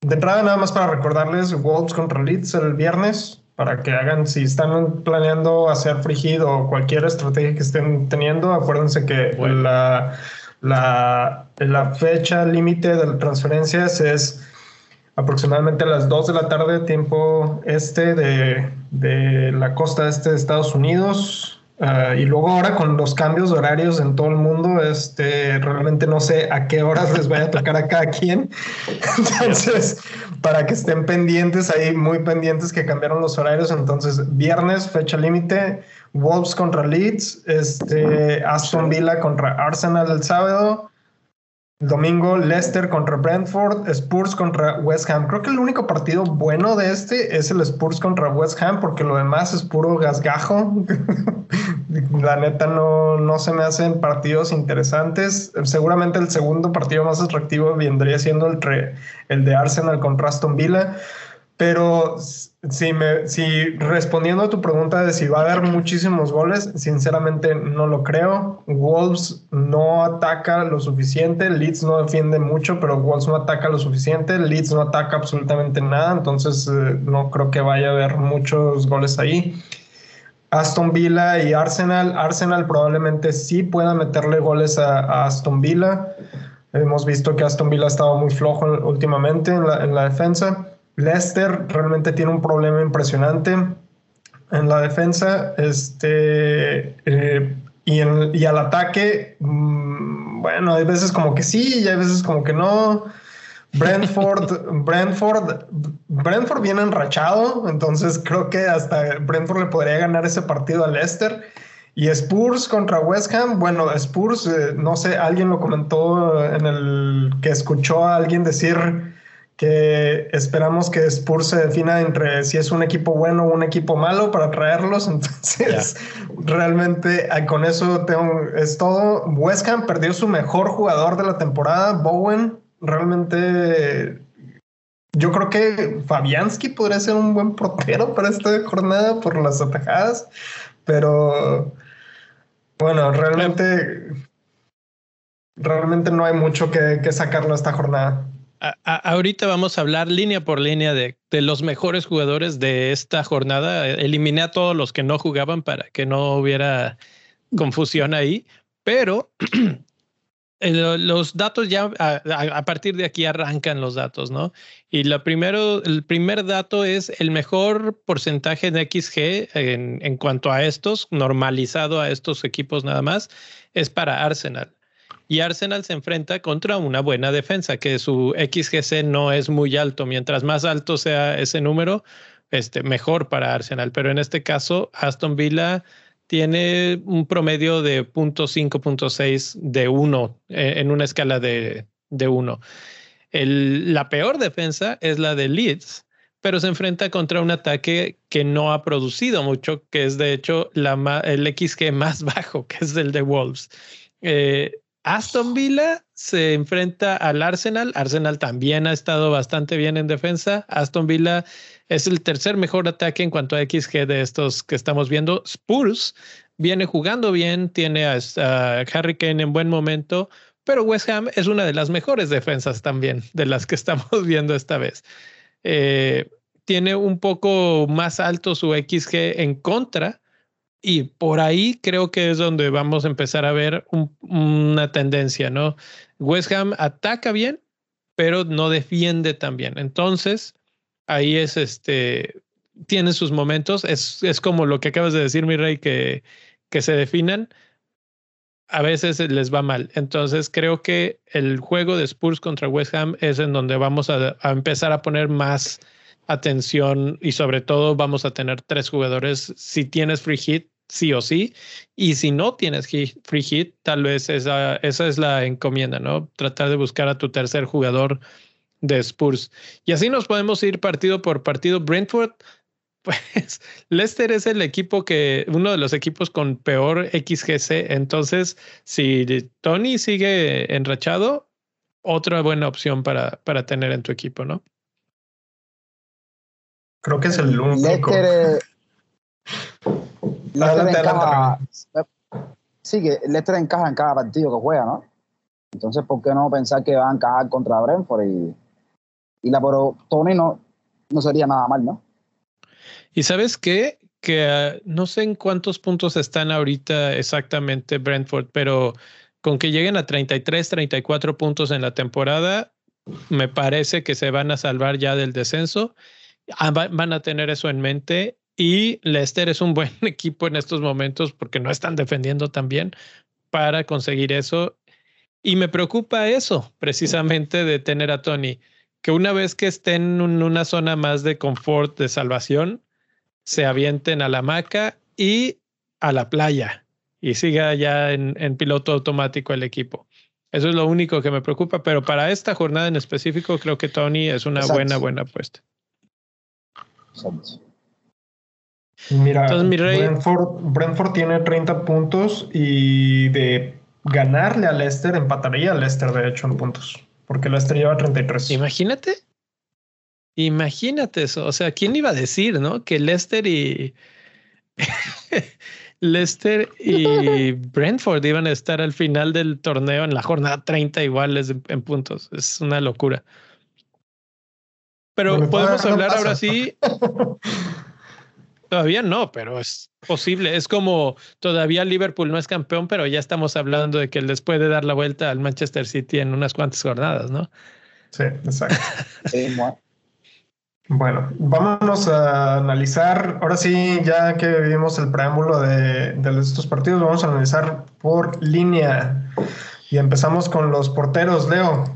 de entrada nada más para recordarles, Wolves contra Leeds el viernes, para que hagan, si están planeando hacer frigid o cualquier estrategia que estén teniendo, acuérdense que la, la, la, fecha límite de transferencias es aproximadamente a las 2 de la tarde, tiempo este de, de la costa este de Estados Unidos. Ah, y luego ahora con los cambios horarios en todo el mundo, este, realmente no sé a qué horas les vaya a tocar a cada quien. [LAUGHS] Entonces, para que estén pendientes, ahí muy pendientes que cambiaron los horarios. Entonces, viernes, fecha límite, Wolves contra Leeds, este, Aston Villa contra Arsenal el sábado, Domingo, Leicester contra Brentford, Spurs contra West Ham. Creo que el único partido bueno de este es el Spurs contra West Ham, porque lo demás es puro gasgajo. [LAUGHS] La neta no, no se me hacen partidos interesantes. Seguramente el segundo partido más atractivo vendría siendo el, el de Arsenal contra Aston Villa. Pero si, me, si respondiendo a tu pregunta de si va a haber muchísimos goles, sinceramente no lo creo. Wolves no ataca lo suficiente, Leeds no defiende mucho, pero Wolves no ataca lo suficiente, Leeds no ataca absolutamente nada, entonces eh, no creo que vaya a haber muchos goles ahí. Aston Villa y Arsenal, Arsenal probablemente sí pueda meterle goles a, Aston Villa. Hemos visto que Aston Villa ha estado muy flojo últimamente en la defensa. Leicester realmente tiene un problema impresionante en la defensa. Este, eh, y, y, al ataque, mm, bueno, hay veces como que sí y hay veces como que no. Brentford, [LAUGHS] Brentford, Brentford viene enrachado, entonces creo que hasta Brentford le podría ganar ese partido a Leicester. Y Spurs contra West Ham, bueno, Spurs, eh, no sé, alguien lo comentó en el que escuchó a alguien decir que esperamos que Spurs se defina entre si es un equipo bueno o un equipo malo para traerlos. [LAUGHS] Entonces, realmente ah, con eso tengo, es todo. West Ham perdió su mejor jugador de la temporada, Bowen. Realmente, yo creo que Fabianski podría ser un buen portero para esta jornada por las atajadas, pero bueno, realmente, realmente no hay mucho que, que sacarlo esta jornada ahorita vamos a hablar línea por línea de, los mejores jugadores de esta jornada. Eliminé a todos los que no jugaban para que no hubiera confusión ahí, pero [CLEARS THROAT] los datos ya a, partir de aquí arrancan los datos, ¿no? Y lo primero, el primer dato es el mejor porcentaje de XG en, en cuanto a estos, normalizado a estos equipos nada más, es para Arsenal. Y Arsenal se enfrenta contra una buena defensa, que su XGC no es muy alto. Mientras más alto sea ese número, este, mejor para Arsenal. Pero en este caso, Aston Villa tiene un promedio de 0.5, 0.6 de 1 eh, en una escala de, de 1. la peor defensa es la de Leeds, pero se enfrenta contra un ataque que no ha producido mucho, que es de hecho la, el XG más [LAUGHS] bajo, que es el de Wolves. Eh, Aston Villa se enfrenta al Arsenal. Arsenal también ha estado bastante bien en defensa. Aston Villa es el tercer mejor ataque en cuanto a XG de estos que estamos viendo. Spurs viene jugando bien, tiene a, Harry Kane en buen momento, pero West Ham es una de las mejores defensas también de las que estamos [LAUGHS] viendo esta vez. Eh, tiene un poco más alto su XG en contra, y por ahí creo que es donde vamos a empezar a ver una tendencia, ¿no? West Ham ataca bien, pero no defiende tan bien. Entonces, ahí es este, tiene sus momentos. Es, es como lo que acabas de decir, mi rey, que, que se definan. a veces les va mal. Entonces creo que el juego de Spurs contra West Ham es en donde vamos a, empezar a poner más atención y sobre todo vamos a tener tres jugadores. Si tienes free hit, sí o sí. Y si no tienes free hit, tal vez esa, esa es la encomienda, ¿no? Tratar de buscar a tu tercer jugador de Spurs. Y así nos podemos ir partido por partido. Brentford [LAUGHS] pues Leicester es el equipo que, uno de los equipos con peor XGC. Entonces, si Tony sigue enrachado, otra buena opción para, para tener en tu equipo, ¿no? Creo que es el único. Leicester, encaja, sí, que Leicester encaja en cada partido que juega, ¿no? Entonces, ¿por qué no pensar que va a encajar contra Brentford? Y, y la pero Tony no, no sería nada mal, ¿no? Y sabes qué? Que ah, no sé en cuántos puntos están ahorita exactamente Brentford, pero con que lleguen a 33, 34 puntos en la temporada, me parece que se van a salvar ya del descenso. Ah, van a tener eso en mente. Y Leicester es un buen [LAUGHS] equipo en estos momentos porque no están defendiendo tan bien para conseguir eso. Y me preocupa eso, precisamente, de tener a Tony, que una vez que estén en una zona más de confort, de salvación, se avienten a la hamaca y a la playa y siga ya en, piloto automático el equipo. Eso es lo único que me preocupa, pero para esta jornada en específico creo que Tony es una buena, buena apuesta. Mira, Brentford, tiene 30 puntos y de ganarle a Leicester empataría a Leicester de hecho en puntos, porque Leicester lleva 33. Imagínate. Imagínate eso. O sea, ¿quién iba a decir, no? Que Leicester y. [LAUGHS] Leicester y [LAUGHS] Brentford iban a estar al final del torneo en la jornada 30 iguales en puntos. Es una locura. Pero podemos hablar ahora sí. [LAUGHS] Todavía no, pero es posible. Es como todavía Liverpool no es campeón, pero ya estamos hablando de que les puede dar la vuelta al Manchester City en unas cuantas jornadas, ¿no? Sí, exacto. [LAUGHS] sí, bueno, vámonos a analizar, ahora sí, ya que vimos el preámbulo de, estos partidos, vamos a analizar por línea. Y empezamos con los porteros, Leo.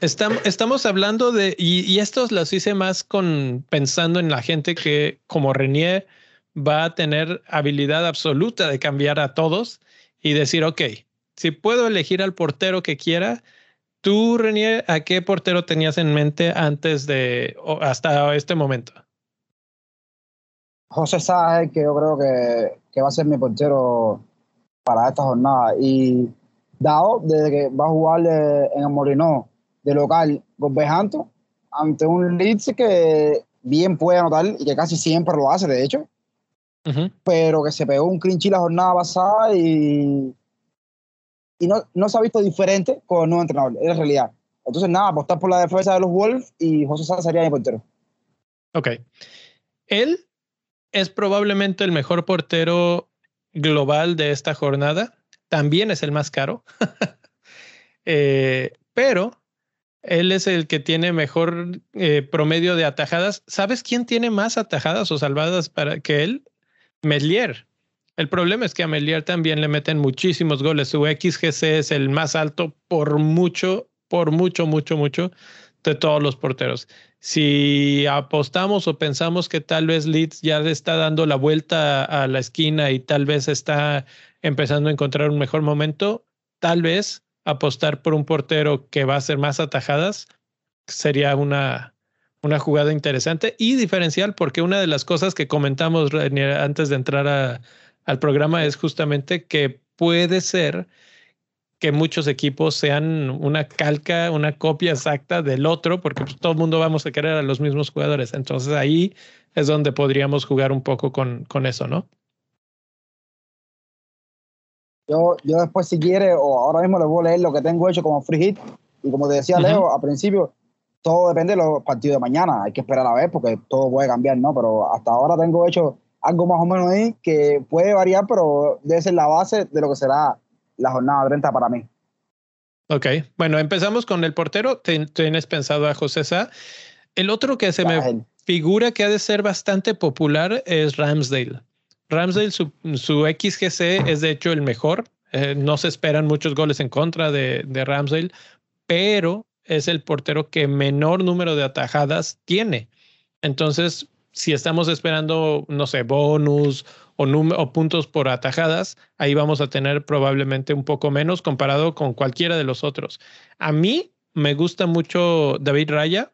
Estamos, estamos hablando de, y, estos los hice más con pensando en la gente que, como Renier, va a tener habilidad absoluta de cambiar a todos y decir, ok, si puedo elegir al portero que quiera, Tú, Renier, ¿a qué portero tenías en mente antes de, hasta este momento? José Sáez, que yo creo que, va a ser mi portero para esta jornada. Y dado desde que va a jugar en el Morinó de local con Bejanto, ante un Leeds que bien puede anotar y que casi siempre lo hace, de hecho, pero que se pegó un clinch la jornada pasada y y no, no se ha visto diferente con el nuevo entrenador, es la realidad. Entonces, nada, apostar por la defensa de los Wolves y José Sá sería mi portero. Ok. Él es probablemente el mejor portero global de esta jornada. También es el más caro. [LAUGHS] Eh, pero él es el que tiene mejor eh, promedio de atajadas. ¿Sabes quién tiene más atajadas o salvadas para que él? Medlier. El problema es que a Melier también le meten muchísimos goles. Su XGC es el más alto por mucho, por mucho, mucho, mucho de todos los porteros. Si apostamos o pensamos que tal vez Leeds ya está dando la vuelta a la esquina y tal vez está empezando a encontrar un mejor momento, tal vez apostar por un portero que va a hacer más atajadas sería una, una jugada interesante y diferencial porque una de las cosas que comentamos antes de entrar a, al programa es justamente que puede ser que muchos equipos sean una calca, una copia exacta del otro, porque pues, todo el mundo vamos a querer a los mismos jugadores. Entonces ahí es donde podríamos jugar un poco con, con eso, ¿no? Yo, yo después, si quiere, o ahora mismo les voy a leer lo que tengo hecho como free hit. Y como te decía Leo, al principio, todo depende de los partidos de mañana. Hay que esperar a ver porque todo puede cambiar, ¿no? Pero hasta ahora tengo hecho algo más o menos ahí que puede variar, pero debe ser la base de lo que será la jornada 30 para mí. Ok, bueno, empezamos con el portero. Tienes pensado a José Sá. El otro que se me figura que ha de ser bastante popular es Ramsdale. Ramsdale, su, su XGC es de hecho el mejor Eh, no se esperan muchos goles en contra de, de Ramsdale, pero es el portero que menor número de atajadas tiene. Entonces, si estamos esperando, no sé, bonus o, o, puntos por atajadas, ahí vamos a tener probablemente un poco menos comparado con cualquiera de los otros. A mí me gusta mucho David Raya.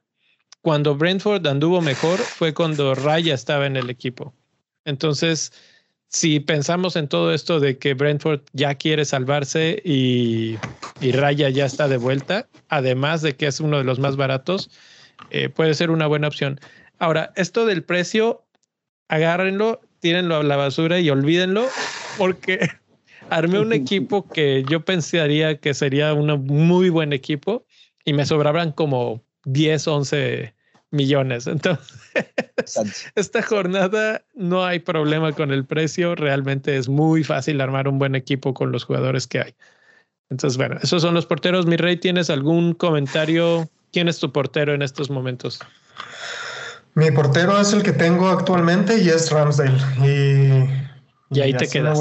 Cuando Brentford anduvo mejor fue cuando Raya estaba en el equipo. Entonces, si pensamos en todo esto de que Brentford ya quiere salvarse y, Raya ya está de vuelta, además de que es uno de los más baratos, eh, puede ser una buena opción. Ahora, esto del precio, agárrenlo, tírenlo a la basura y olvídenlo, porque [LAUGHS] armé un equipo que yo pensaría que sería un muy buen equipo y me sobraban como 10, 11 millones. Entonces, [LAUGHS] esta jornada no hay problema con el precio. Realmente es muy fácil armar un buen equipo con los jugadores que hay. Entonces, bueno, esos son los porteros. Mi rey, ¿tienes algún comentario? ¿Quién es tu portero en estos momentos? Mi portero es el que tengo actualmente y es Ramsdale. Y, y ahí te quedas.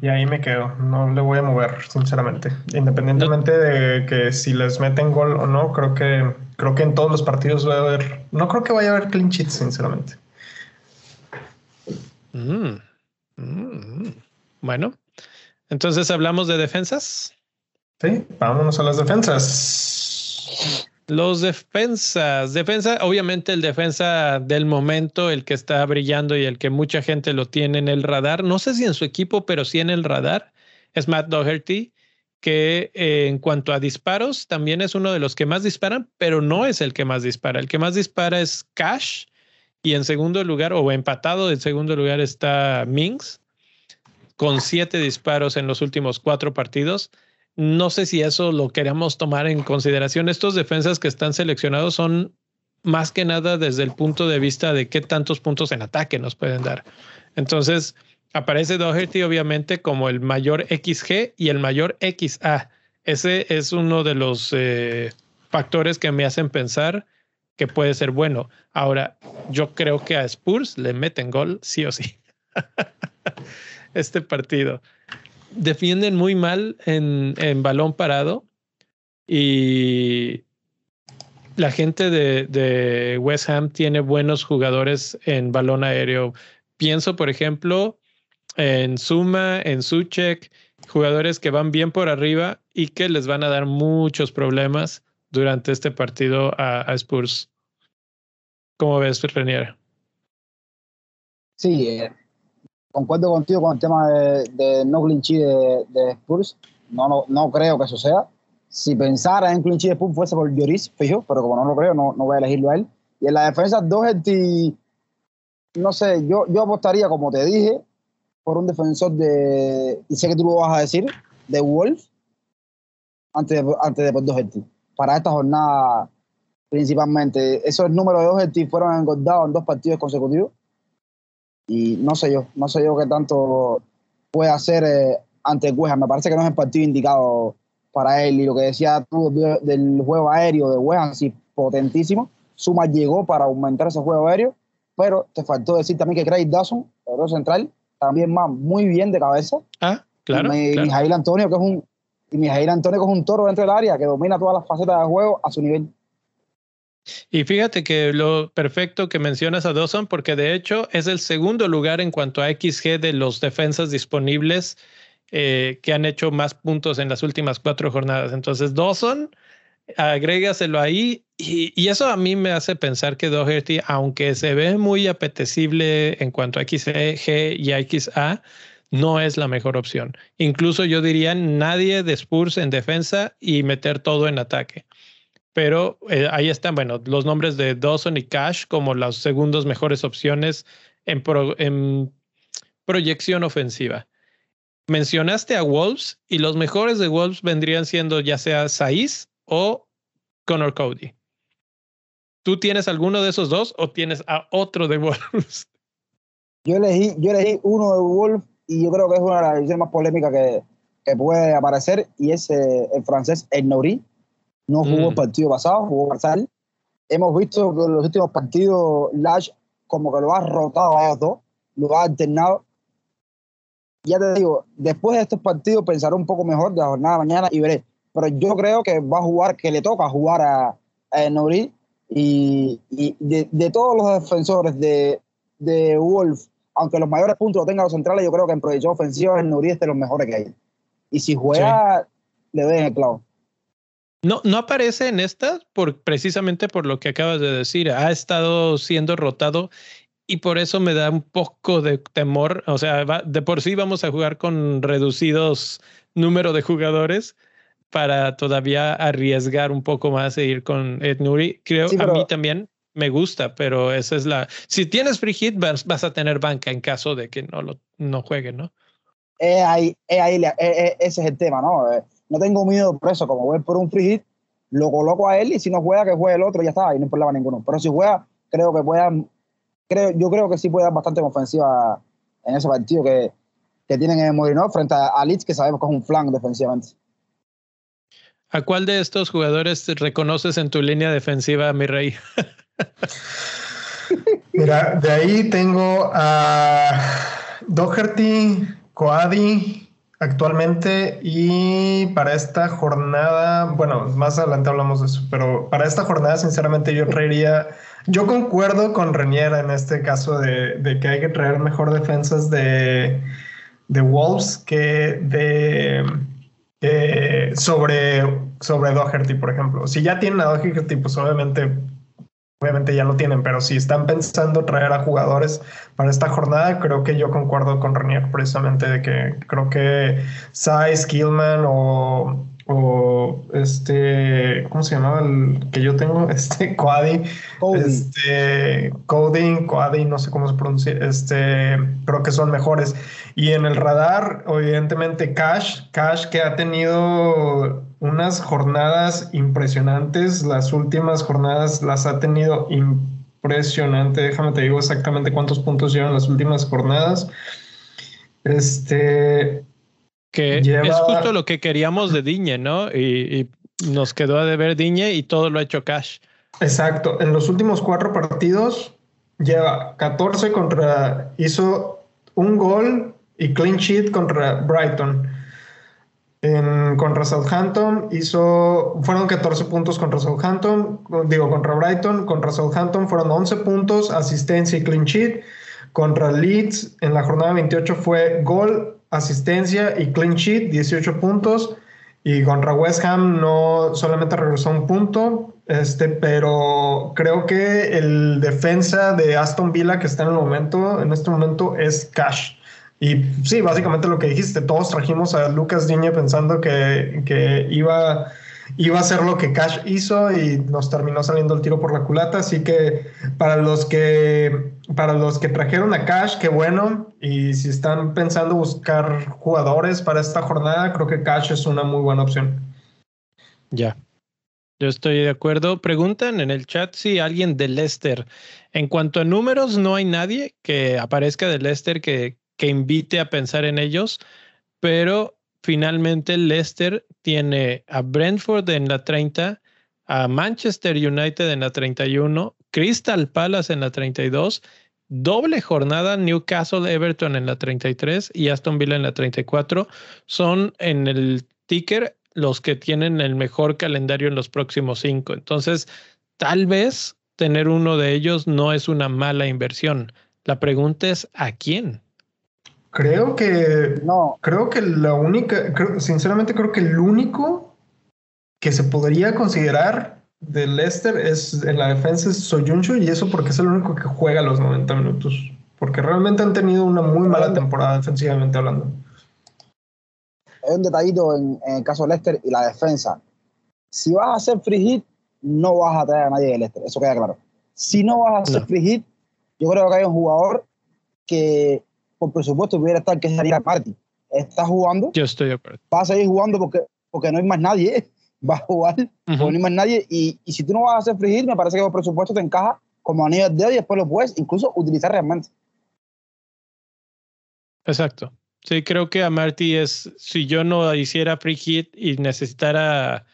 y ahí me quedo. No le voy a mover, sinceramente. Independientemente de que si les meten gol o no, creo que creo que en todos los partidos va a haber. No creo que vaya a haber clean sheets, sinceramente. Mm, mm. Bueno, entonces hablamos de defensas. Sí, vámonos a las defensas. Los defensas, defensa, obviamente el defensa del momento, el que está brillando y el que mucha gente lo tiene en el radar, no sé si en su equipo, pero sí en el radar, es Matt Doherty, que eh, en cuanto a disparos también es uno de los que más disparan, pero no es el que más dispara. El que más dispara es Cash y en segundo lugar, o empatado en segundo lugar está Minx, con siete disparos en los últimos cuatro partidos no sé si eso lo queremos tomar en consideración. Estos defensas que están seleccionados son más que nada desde el punto de vista de qué tantos puntos en ataque nos pueden dar. Entonces, aparece Doherty obviamente como el mayor XG y el mayor XA. Ese es uno de los eh, factores que me hacen pensar que puede ser bueno. Ahora, yo creo que a Spurs le meten gol sí o sí. [LAUGHS] este partido defienden muy mal en, balón parado y la gente de, de, West Ham tiene buenos jugadores en balón aéreo. Pienso, por ejemplo, en Suma, en Suchek, jugadores que van bien por arriba y que les van a dar muchos problemas durante este partido a, Spurs. ¿Cómo ves, Renier? Sí, eh, concuerdo contigo con el tema de, no clinchy de, de, Spurs. No, no, no, creo que eso sea. Si pensara en clinchy de Spurs fuese por Lloris, fijo, pero como no lo creo, no, no voy a elegirlo a él. Y en la defensa, Doherty, no sé, yo, yo apostaría, como te dije, por un defensor de, y sé que tú lo vas a decir, de Wolf, antes de, antes de por Doherty. Para esta jornada, principalmente. Esos números de Doherty fueron engordados en dos partidos consecutivos y no sé yo, no sé yo qué tanto puede hacer eh, ante West Me parece que no es el partido indicado para él. Y lo que decía tú del juego aéreo de West sí, potentísimo. Suma llegó para aumentar ese juego aéreo, pero te faltó decir también que Craig Dawson, el central, también más muy bien de cabeza. Ah, claro. Y Mijail Antonio, que es un y Mijail Antonio, que es un toro dentro del área, que domina todas las facetas del juego a su nivel. Y fíjate que lo perfecto que mencionas a Dawson, porque de hecho es el segundo lugar en cuanto a XG de los defensas disponibles eh, que han hecho más puntos en las últimas cuatro jornadas. Entonces, Dawson, agrégaselo ahí. Y, y, eso a mí me hace pensar que Doherty, aunque se ve muy apetecible en cuanto a XG y XA, no es la mejor opción. Incluso yo diría nadie de Spurs en defensa y meter todo en ataque pero eh, ahí están, bueno, los nombres de Dawson y Cash como las segundas mejores opciones en, en proyección ofensiva. Mencionaste a Wolves y los mejores de Wolves vendrían siendo ya sea Saiz o Connor Cody. ¿Tú tienes alguno de esos dos o tienes a otro de Wolves? [LAUGHS] Yo elegí, yo elegí uno de Wolves y yo creo que es una de las decisiones más polémicas que, que puede aparecer y es eh, el francés El Nouri no jugó el mm. partido pasado, jugó Marsal. Hemos visto que en los últimos partidos Lash como que lo ha rotado a los dos, lo ha alternado. ya te digo, después de estos partidos pensaré un poco mejor de la jornada de mañana y veré. Pero yo creo que va a jugar, que le toca jugar a, a Nori y, de, todos los defensores de, de Wolf, aunque los mayores puntos los tengan los centrales, yo creo que en proyección ofensiva el Nuri es de los mejores que hay. Y si juega, le doy en el clavo. No, no aparece en esta por, precisamente por lo que acabas de decir. Ha estado siendo rotado y por eso me da un poco de temor. O sea, de por sí vamos a jugar con reducidos número de jugadores para todavía arriesgar un poco más e ir con Ed Nuri. Creo a mí también me gusta, pero esa es la. Si tienes free hit, vas, a tener banca en caso de que no lo no juegue, ¿no? ahí, ahí, ese es el tema, ¿no? Eh, no tengo miedo por eso, como voy por un free hit, lo coloco a él y si no juega, que juegue el otro, ya está, y no hay problema ninguno. Pero si juega, creo que pueda, creo, yo creo que sí puede dar bastante ofensiva en ese partido que, que tienen en Morinó frente a, Leeds, que sabemos que es un flank defensivamente. ¿A cuál de estos jugadores reconoces en tu línea defensiva, mi rey? [LAUGHS] Mira, de ahí tengo a Doherty, Coadi actualmente y para esta jornada, bueno, más adelante hablamos de eso, pero para esta jornada sinceramente yo traería, yo concuerdo con Renier en este caso de, que hay que traer mejor defensas de, de Wolves que de sobre, sobre Doherty, por ejemplo. Si ya tienen a Doherty, pues obviamente, obviamente ya lo tienen, pero si están pensando traer a jugadores para esta jornada, creo que yo concuerdo con Renier precisamente de que creo que Sai, Skillman o, o este, ¿cómo se llamaba el que yo tengo? [LAUGHS] Este, Coadi, este, Coding, Coadi, no sé cómo se pronuncia, este, creo que son mejores. Y en el radar, evidentemente, Cash, Cash que ha tenido unas jornadas impresionantes, las últimas jornadas las ha tenido impresionante, déjame te digo exactamente cuántos puntos llevan las últimas jornadas. Este... Que es justo lo que queríamos de Diñe, ¿no? Y, y nos quedó a deber Diñe y todo lo ha hecho Cash. Exacto, en los últimos cuatro partidos lleva 14 contra, hizo un gol y clean sheet contra Brighton. En, contra Southampton hizo, fueron 14 puntos contra Southampton, digo contra Brighton, contra Southampton fueron 11 puntos, asistencia y clean sheet. Contra Leeds en la jornada 28 fue gol, asistencia y clean sheet, 18 puntos. Y contra West Ham no solamente regresó un punto, este, pero creo que el defensa de Aston Villa que está en el momento, en este momento, es Cash. Y sí, básicamente lo que dijiste, todos trajimos a Lucas Diñe pensando que, que iba, iba a ser lo que Cash hizo y nos terminó saliendo el tiro por la culata. Así que para los que, para los que trajeron a Cash, qué bueno. Y si están pensando buscar jugadores para esta jornada, creo que Cash es una muy buena opción. Ya. Yo estoy de acuerdo. Preguntan en el chat si alguien de Leicester. En cuanto a números, no hay nadie que aparezca de Leicester que, que invite a pensar en ellos, pero finalmente Leicester tiene a Brentford en la 30, a Manchester United en la 31, Crystal Palace en la 32, doble jornada Newcastle Everton en la 33 y Aston Villa en la 34. Son en el ticker los que tienen el mejor calendario en los próximos cinco. Entonces, tal vez tener uno de ellos no es una mala inversión. La pregunta es ¿a quién? Creo que. No. Creo que la única. sinceramente, creo que el único que se podría considerar de Leicester es en la defensa es Soyuncu y eso porque es el único que juega los 90 minutos. Porque realmente han tenido una muy mala temporada defensivamente hablando. Hay un detallito en, el caso de Leicester y la defensa. Si vas a hacer free hit, no vas a traer a nadie de Leicester, eso queda claro. Si no vas a hacer free hit, yo creo que hay un jugador que por presupuesto hubiera estar que sería Marty. Está jugando. Yo estoy de acuerdo. Va a seguir jugando porque, porque no hay más nadie. Va a jugar porque no hay más nadie. Y, y, si tú no vas a hacer frigir, me parece que por presupuesto te encaja como anillo de dedo y después lo puedes incluso utilizar realmente. Exacto. Sí, creo que a Marty es, si yo no hiciera free hit y necesitara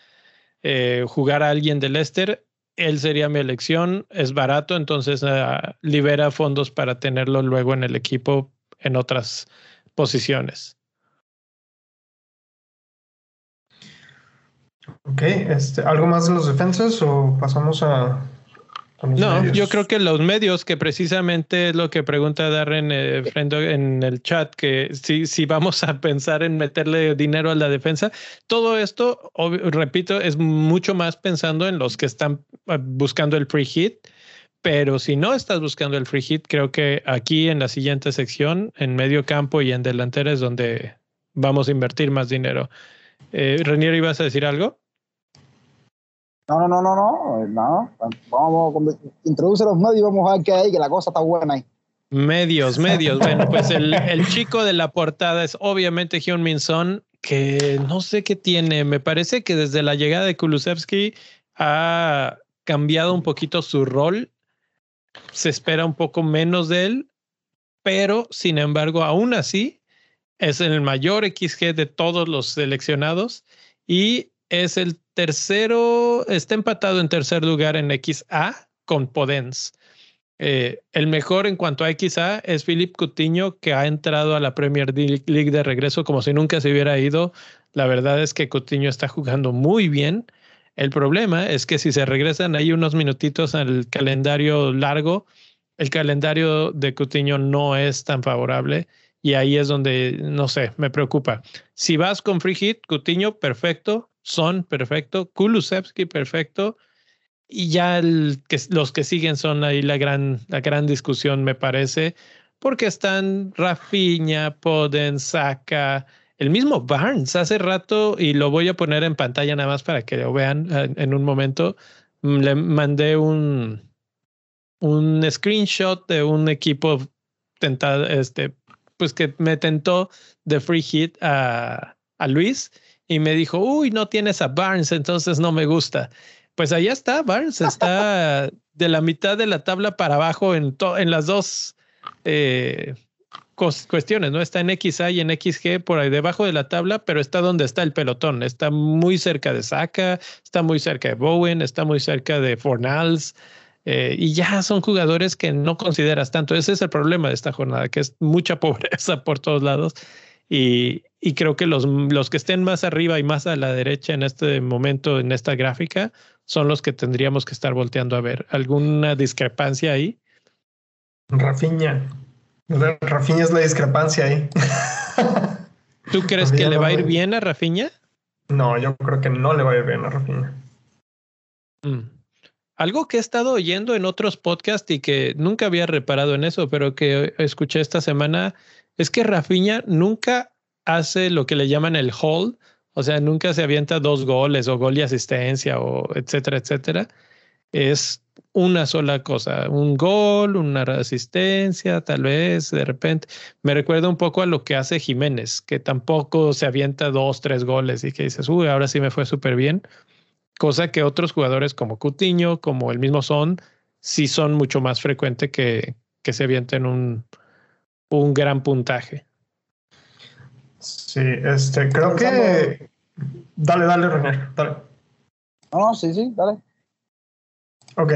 eh, jugar a alguien de Leicester, él sería mi elección. Es barato, entonces ah, libera fondos para tenerlo luego en el equipo en otras posiciones. Ok, este, ¿algo más de los defensas o pasamos a, no, yo creo que los medios, que precisamente es lo que pregunta Darren eh, en el chat, que si, si vamos a pensar en meterle dinero a la defensa, todo esto, repito, es mucho más pensando en los que están eh, buscando el free hit. Pero si no estás buscando el free hit, creo que aquí en la siguiente sección, en medio campo y en delantera, es donde vamos a invertir más dinero. Eh, Renier, ¿ibas a decir algo? No, no, no, no, no, no. Vamos, introduce los medios y vamos a ver qué hay, que la cosa está buena ahí. Medios, medios. bueno, pues el, el, chico de la portada es obviamente Hyun Min Son, que no sé qué tiene. Me parece que desde la llegada de Kulusevski ha cambiado un poquito su rol. Se espera un poco menos de él, pero sin embargo, aún así, es el mayor XG de todos los seleccionados y es el tercero, está empatado en tercer lugar en XA con Podens. Eh, el mejor en cuanto a XA es Philip Cutiño, que ha entrado a la Premier League de regreso como si nunca se hubiera ido. La verdad es que Cutiño está jugando muy bien. El problema es que si se regresan ahí unos minutitos al calendario largo, el calendario de Cutiño no es tan favorable y ahí es donde, no sé, me preocupa. Si vas con free hit, Cutiño, perfecto. Son perfecto, Kulusevski perfecto, y ya que, los que siguen son ahí la gran, la gran discusión, me parece, porque están Rafinha, Poden, Saka, el mismo Barnes hace rato, y lo voy a poner en pantalla nada más para que lo vean eh, en un momento, mm, le mandé un, un screenshot de un equipo tentado, este, pues que me tentó de free hit a, a Luis y me dijo, uy, no tienes a Barnes, entonces no me gusta. Pues allá está, Barnes está [LAUGHS] de la mitad de la tabla para abajo en, en las dos eh, cuestiones, ¿no? Está en XA y en XG por ahí debajo de la tabla, pero está donde está el pelotón. Está muy cerca de Saka, está muy cerca de Bowen, está muy cerca de Fornals. Eh, y ya son jugadores que no consideras tanto. Ese es el problema de esta jornada, que es mucha [LAUGHS] pobreza por todos lados y, creo que los, los que estén más arriba y más a la derecha en este momento, en esta gráfica, son los que tendríamos que estar volteando a ver. ¿Alguna discrepancia ahí? Rafiña. Rafiña es la discrepancia ahí. [LAUGHS] ¿Tú crees que le va a ir bien a Rafiña? No, yo creo que no le va a ir bien a Rafiña. Mm. Algo que he estado oyendo en otros podcasts y que nunca había reparado en eso, pero que escuché esta semana es que Rafinha nunca hace lo que le llaman el hold, o sea, nunca se avienta dos goles o gol y asistencia o etcétera, etcétera. Es una sola cosa, un gol, una asistencia, tal vez de repente. Me recuerda un poco a lo que hace Jiménez, que tampoco se avienta dos, tres goles y que dices, uy, ahora sí me fue súper bien. Cosa que otros jugadores como Cutiño, como el mismo Son, sí son mucho más frecuente que, que se avienten un, un gran puntaje. Sí, este, creo que. Dale, dale, René, dale. No, no, sí, sí, dale. Ok,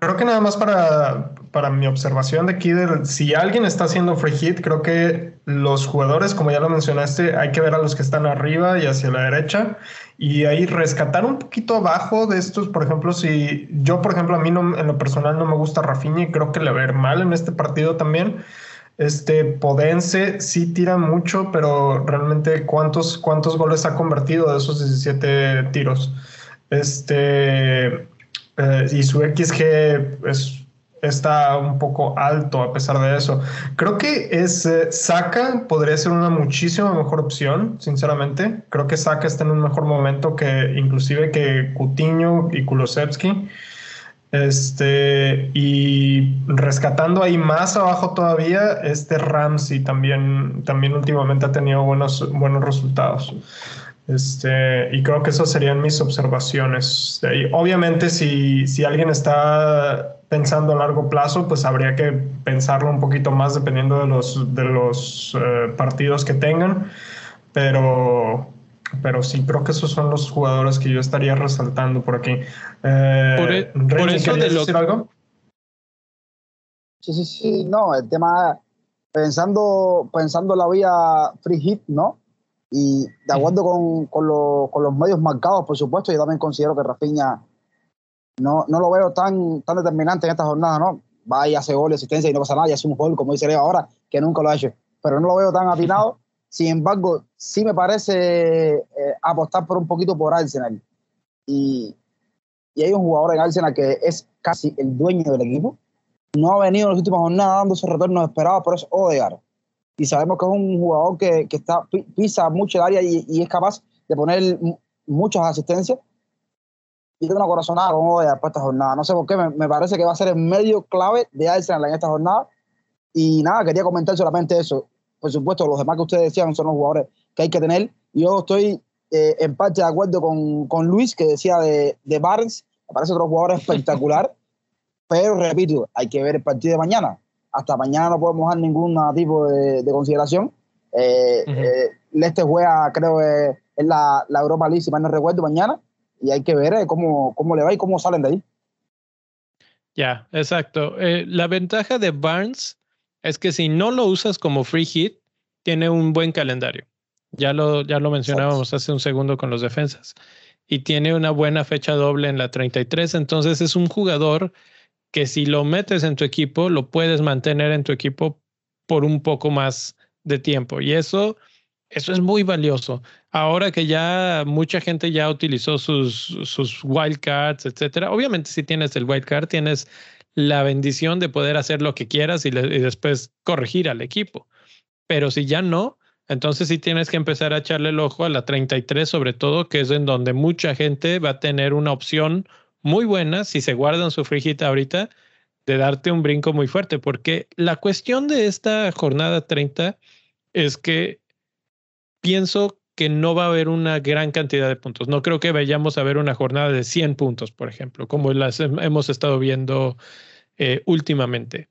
creo que nada más para, para mi observación de aquí, si alguien está haciendo free hit, creo que los jugadores, como ya lo mencionaste, hay que ver a los que están arriba y hacia la derecha y ahí rescatar un poquito abajo de estos, por ejemplo, si yo, por ejemplo, a mí no, en lo personal no me gusta Rafinha y creo que le va a ver mal en este partido también. Este Podense sí tira mucho, pero realmente cuántos, cuántos goles ha convertido de esos 17 tiros. Este eh, y su XG es, está un poco alto a pesar de eso. Creo que es eh, Saka podría ser una muchísima mejor opción, sinceramente. Creo que Saka está en un mejor momento que inclusive que Cutiño y Kulosevski. Este, y rescatando ahí más abajo todavía, este Ramsey también, también últimamente ha tenido buenos, buenos resultados. Este, y creo que esas serían mis observaciones. Obviamente, si, si alguien está pensando a largo plazo, pues habría que pensarlo un poquito más dependiendo de los, de los eh, partidos que tengan. Pero, pero sí, creo que esos son los jugadores que yo estaría resaltando por aquí. Eh, por, e-, eso de decir algo? Sí, sí, sí, no, el tema, pensando, pensando la vía free hit, ¿no? Y de acuerdo con, con, con, los medios marcados, por supuesto, yo también considero que Rafinha no, no lo veo tan, tan determinante en esta jornada, ¿no? Va y hace gol, asistencia y no pasa nada, ya es un gol, como dice Leo ahora, que nunca lo ha hecho. Pero no lo veo tan atinado. [LAUGHS] Sin embargo, sí me parece eh, apostar por un poquito por Arsenal. Y, y hay un jugador en Arsenal que es casi el dueño del equipo. No ha venido en las últimas jornadas dando esos retornos esperados, pero es Odegaard. Y sabemos que es un jugador que, que está, pisa mucho el área y, y, es capaz de poner muchas asistencias. Y tengo una corazonada con Odegaard para esta jornada. No sé por qué, me, me, parece que va a ser el medio clave de Arsenal en esta jornada. Y nada, quería comentar solamente eso. Por supuesto, los demás que ustedes decían son los jugadores que hay que tener. Yo estoy eh, en parte de acuerdo con, con, Luis, que decía de, de Barnes, me parece otro jugador espectacular, [LAUGHS] pero repito, hay que ver el partido de mañana. Hasta mañana no podemos dar ningún tipo de, de consideración. Eh, uh juega, creo, es la, la, Europa League, si mal no recuerdo, mañana, y hay que ver cómo, cómo le va y cómo salen de ahí. Ya, exacto. la ventaja de Barnes es que si no lo usas como free hit, tiene un buen calendario. Ya lo, ya lo mencionábamos hace un segundo con los defensas. Y tiene una buena fecha doble en la 33. Entonces es un jugador que si lo metes en tu equipo, lo puedes mantener en tu equipo por un poco más de tiempo. Y eso, eso es muy valioso. Ahora que ya mucha gente ya utilizó sus, sus wildcards, etcétera. Obviamente, si tienes el wildcard, tienes la bendición de poder hacer lo que quieras y, y después corregir al equipo. Pero si ya no, entonces sí tienes que empezar a echarle el ojo a la 33 sobre todo, que es en donde mucha gente va a tener una opción muy buena si se guardan su frijita ahorita de darte un brinco muy fuerte, porque la cuestión de esta jornada 30 es que pienso que no va a haber una gran cantidad de puntos. No creo que vayamos a ver una jornada de 100 puntos, por ejemplo, como las hemos estado viendo eh, últimamente.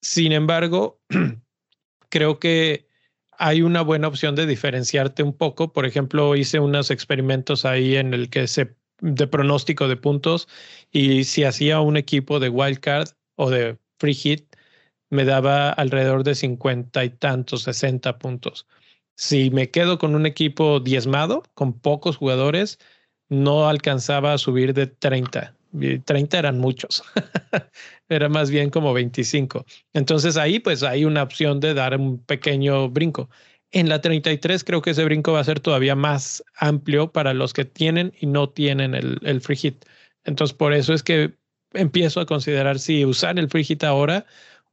Sin embargo, [CLEARS THROAT] creo que hay una buena opción de diferenciarte un poco. Por ejemplo, hice unos experimentos ahí en el que se de pronóstico de puntos y si hacía un equipo de wildcard o de free hit, me daba alrededor de cincuenta y tantos, 60 puntos. Si me quedo con un equipo diezmado, con pocos jugadores, no alcanzaba a subir de 30. 30 eran muchos. [LAUGHS] Era más bien como 25. Entonces ahí pues hay una opción de dar un pequeño brinco. En la 33 creo que ese brinco va a ser todavía más amplio para los que tienen y no tienen el, el free hit. Entonces por eso es que empiezo a considerar si usar el free hit ahora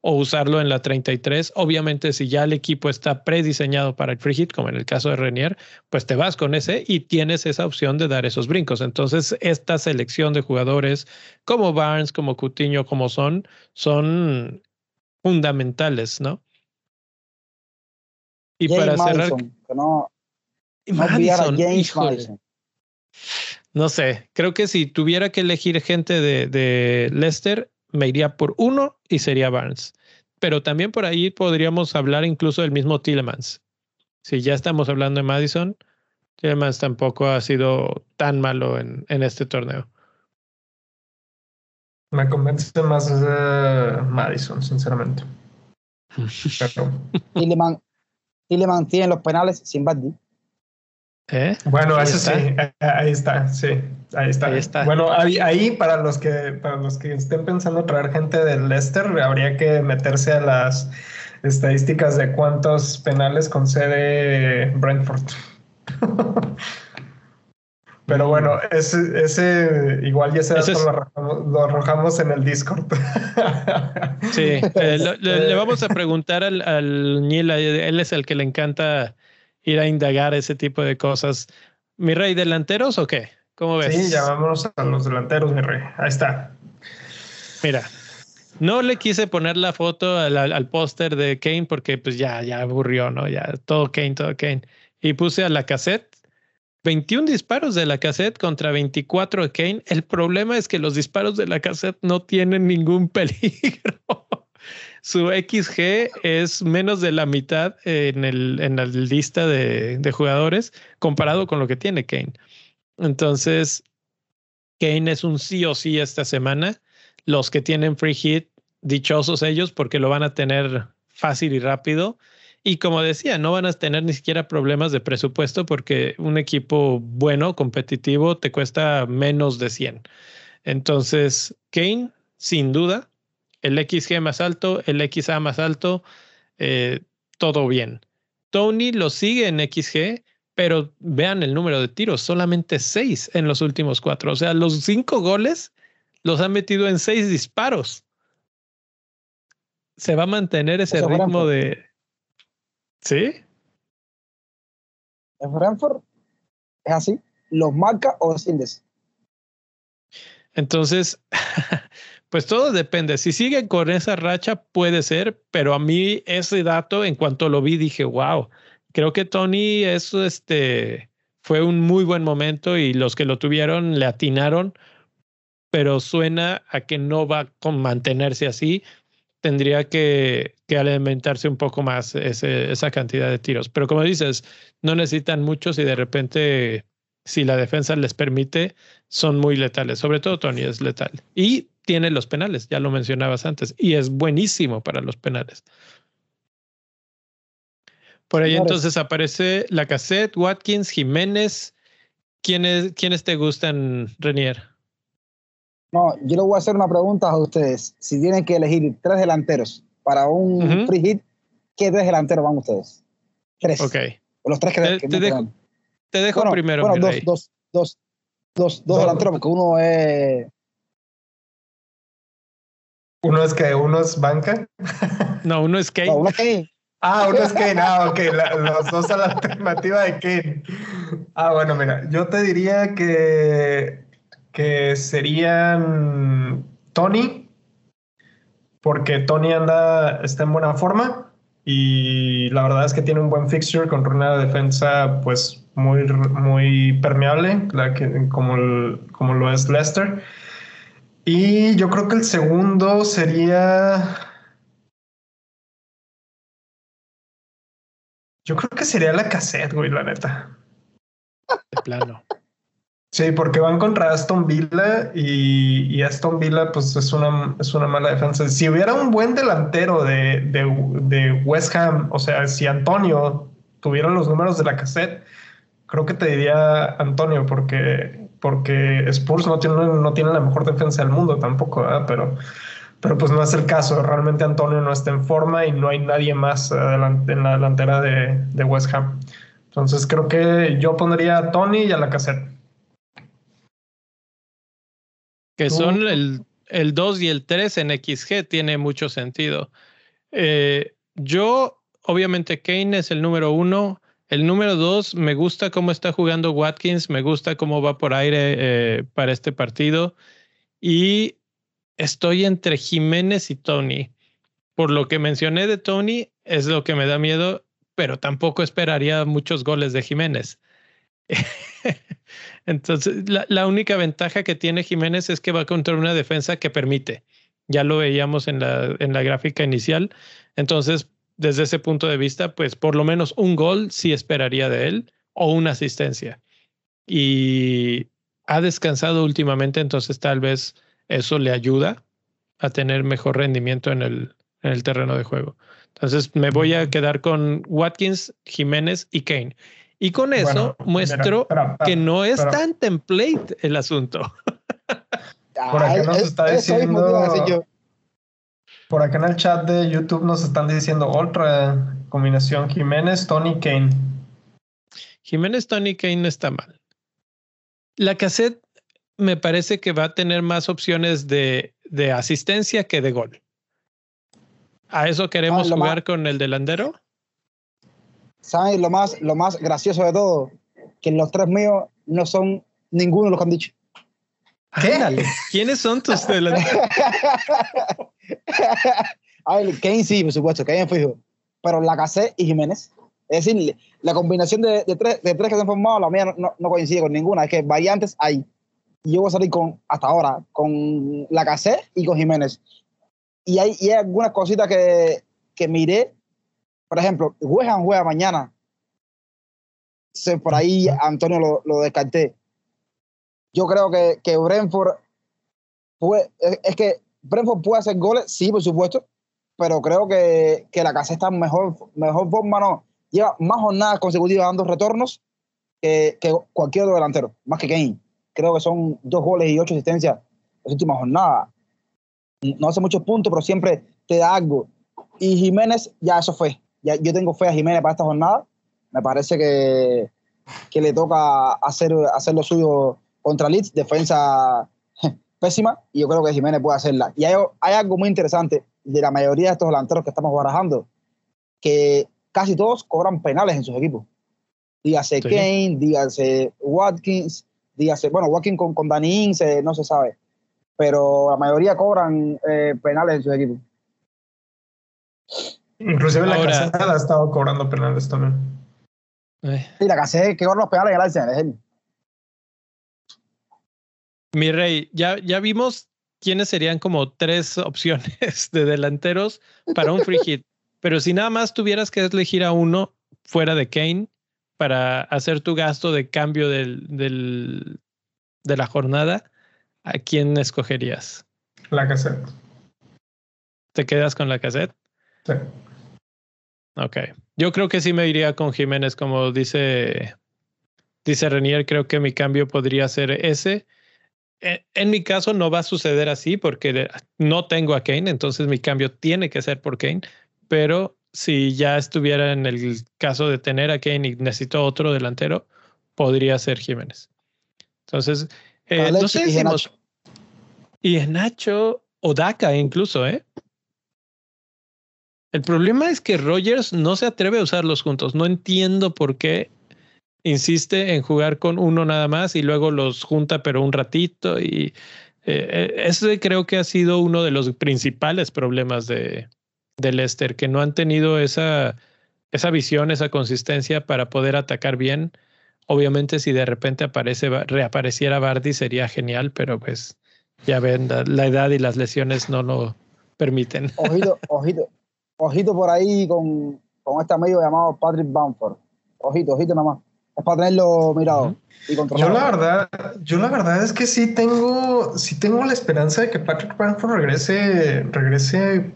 o usarlo en la 33. Obviamente, si ya el equipo está prediseñado para el free hit, como en el caso de Renier, pues te vas con ese y tienes esa opción de dar esos brincos. Entonces, esta selección de jugadores como Barnes, como Cutiño, como son, son fundamentales, ¿no? Y para cerrar. no, no sé, creo que si tuviera que elegir gente de, de Leicester, me iría por uno y sería Barnes. Pero también por ahí podríamos hablar incluso del mismo Tillemans. Si ya estamos hablando de Madison, Tillemans tampoco ha sido tan malo en, en este torneo. Me convence más de Madison, sinceramente. [LAUGHS] Pero... Tillemans, tiene los penales sin Baddi. ¿Eh? Bueno, eso sí, eh, ahí está, sí, ahí está. Bueno, ahí, para los que para los que estén pensando traer gente del Leicester, habría que meterse a las estadísticas de cuántos penales concede Brentford. [LAUGHS] Pero bueno, ese, ese igual ya ese dato lo, arrojamos, en el Discord. [LAUGHS] Sí, eh, le, vamos a preguntar al, al él es el que le encanta ir a indagar ese tipo de cosas. Mi rey, ¿delanteros o qué? ¿Cómo ves? Sí, llamámonos a los delanteros, mi rey. Ahí está. Mira, no le quise poner la foto al, póster de Kane porque pues ya, ya aburrió, ¿no? Ya todo Kane, todo Kane. Y puse a la cassette 21 disparos de la cassette contra 24 de Kane. El problema es que los disparos de la cassette no tienen ningún [LAUGHS] peligro su XG es menos de la mitad en, el, en la lista de, de, jugadores comparado con lo que tiene Kane. Entonces, Kane es un sí o sí esta semana. Los que tienen free hit, dichosos ellos porque lo van a tener fácil y rápido. Y como decía, no van a tener ni siquiera problemas de presupuesto porque un equipo bueno, competitivo, te cuesta menos de 100. Entonces, Kane, sin duda, el XG más alto, el XA más alto, eh, todo bien. Tony lo sigue en XG, pero vean el número de tiros, solamente seis en los últimos cuatro. O sea, los cinco goles los ha metido en seis disparos. Se va a mantener ese ritmo de. ¿Sí? En Frankfurt es así. ¿Los marca o desciendes? Entonces, [LAUGHS] pues todo depende. Si siguen con esa racha, puede ser, pero a mí ese dato, en cuanto lo vi, dije, wow, creo que Tony, eso este, fue un muy buen momento y los que lo tuvieron le atinaron, pero suena a que no va a mantenerse así. Tendría que, que alimentarse un poco más ese, esa cantidad de tiros. Pero como dices, no necesitan muchos y de repente si la defensa les permite, son muy letales. Sobre todo Tony es letal. Y tiene los penales, ya lo mencionabas antes, y es buenísimo para los penales. Por ahí entonces aparece la cassette, Watkins, Jiménez. ¿Quiénes, ¿Quiénes te gustan, Renier? No, yo le voy a hacer una pregunta a ustedes. Si tienen que elegir tres delanteros para un free hit, ¿qué tres delanteros van ustedes? Tres. Ok. los tres que, te, te dejo primero. Bueno, dos, dos, dos, dos, dos delanteros, porque uno es. ¿Uno es que ¿Uno es banca? [LAUGHS] No, uno es Kane. No, uno es Kane. Ah, uno es Kane. Ah, ok. los dos a la alternativa de Kane. Ah, bueno, mira, yo te diría que, que serían Tony, porque Tony anda, está en buena forma y la verdad es que tiene un buen fixture con una defensa pues muy, muy permeable, como, como lo es Leicester. Y yo creo que el segundo sería... Yo creo que sería la cassette, güey, la neta. De plano. Sí, porque van contra Aston Villa y, Aston Villa pues es una, es una mala defensa. Si hubiera un buen delantero de, de, West Ham, o sea, si Antonio tuviera los números de la cassette, creo que te diría Antonio, porque, porque Spurs no tiene, no tiene la mejor defensa del mundo tampoco, pero, pero pues no es el caso. Realmente Antonio no está en forma y no hay nadie más en la delantera de, de West Ham. Entonces creo que yo pondría a Tony y a la cassette. Que son el, el 2 y el 3 en XG, tiene mucho sentido. Eh, yo, obviamente, Kane es el número uno. El número dos, me gusta cómo está jugando Watkins, me gusta cómo va por aire eh, para este partido. Y estoy entre Jiménez y Tony. Por lo que mencioné de Tony, es lo que me da miedo, pero tampoco esperaría muchos goles de Jiménez. [LAUGHS] Entonces, la, la, única ventaja que tiene Jiménez es que va contra una defensa que permite. Ya lo veíamos en la, en la gráfica inicial. Entonces, desde ese punto de vista, pues por lo menos un gol sí esperaría de él o una asistencia. Y ha descansado últimamente, entonces tal vez eso le ayuda a tener mejor rendimiento en el, en el terreno de juego. Entonces me voy a quedar con Watkins, Jiménez y Kane. Y con eso muestro que no es tan template el asunto. Por aquí nos está diciendo. Por acá en el chat de YouTube nos están diciendo otra combinación Jiménez, Tony Kane. Jiménez, Tony Kane está mal. La cassette me parece que va a tener más opciones de, de asistencia que de gol. ¿A eso queremos ah, jugar con el delantero? ¿Sabes lo más, lo más gracioso de todo? Que los tres míos no son ninguno de los que han dicho. ¿Qué? ¿Quiénes son tus delanteros? [LAUGHS] A ver, Kane sí, por supuesto, Kane fijo. Pero la Lacazette y Jiménez. Es decir, la combinación de, de, tres, de tres que se han formado, la mía no, no, coincide con ninguna. Es que variantes hay. Y yo voy a salir con, hasta ahora, con la Lacazette y con Jiménez. Y hay, y hay algunas cositas que, que miré. Por ejemplo, juegan juega mañana. Se, por ahí Antonio lo, lo descarté. Yo creo que, que Brentford es, es que Brentford puede hacer goles, sí, por supuesto, pero creo que, que la casa está en mejor, mejor forma, no. Lleva más jornadas consecutivas dando retornos que, que cualquier otro delantero, más que Kane. Creo que son dos goles y ocho asistencias las últimas jornadas. No hace muchos puntos, pero siempre te da algo. Y Jiménez, ya eso fue. Ya, yo tengo fe a Jiménez para esta jornada. Me parece que, que le toca hacer, hacer lo suyo contra Leeds, defensa pésima, y yo creo que Jiménez puede hacerla. Y hay, hay algo muy interesante de la mayoría de estos delanteros que estamos barajando, que casi todos cobran penales en sus equipos. Dígase Kane, dígase Watkins, dígase, bueno, Watkins con, con Dani Ince, no se sabe, pero la mayoría cobran eh, penales en sus equipos. Inclusive la caseta ha estado cobrando penales también. Eh. Sí, la caseta que cobra los penales gracias es él. Mi rey, ya, ya vimos quiénes serían como tres [LAUGHS] opciones de delanteros para un free hit. Pero si nada más tuvieras que elegir a uno fuera de Kane para hacer tu gasto de cambio del, del, de la jornada, ¿a quién escogerías? La cassette. ¿Te quedas con la cassette? Sí. Ok. Yo creo que sí me iría con Jiménez, como dice, dice Renier, creo que mi cambio podría ser ese. E, en mi caso no va a suceder así porque no tengo a Kane, entonces mi cambio tiene que ser por Kane, pero si ya estuviera en el caso de tener a Kane y necesito otro delantero, podría ser Jiménez. Entonces, eh, no sé si y en Nacho o Daka incluso, ¿eh? El problema es que Rogers no se atreve a usarlos juntos. No entiendo por qué insiste en jugar con uno nada más y luego los junta pero un ratito y eh, ese creo que ha sido uno de los principales problemas de, de Leicester, que no han tenido esa, esa visión, esa consistencia para poder atacar bien. Obviamente si de repente aparece, reapareciera Bardi sería genial, pero pues ya ven, la, edad y las lesiones no lo permiten. Ojito, [LAUGHS] ojito, ojito por ahí con, con este amigo llamado Patrick Bamford. Ojito, ojito nada más es para tenerlo mirado y controlado. Yo la verdad, yo la verdad es que sí tengo, sí tengo la esperanza de que Patrick Bamford regrese, regrese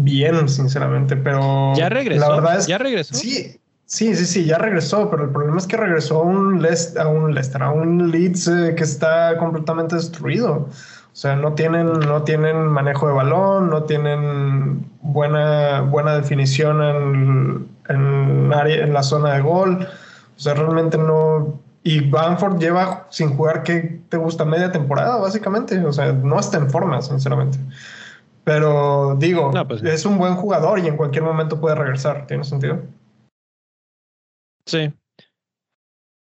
bien, sinceramente, pero ya regresó. La verdad es, ya regresó. Sí, sí, sí, sí, ya regresó, pero el problema es que regresó a un Leicester, a un, Leicester, a un Leeds eh, que está completamente destruido. O sea, no tienen, no tienen manejo de balón, no tienen buena, buena definición en, en, área, en la zona de gol. O sea, realmente no. Y Banford lleva sin jugar, ¿qué te gusta? Media temporada, básicamente. O sea, no está en forma, sinceramente. Pero digo, pues es un buen jugador y en cualquier momento puede regresar. ¿Tiene sentido? Sí.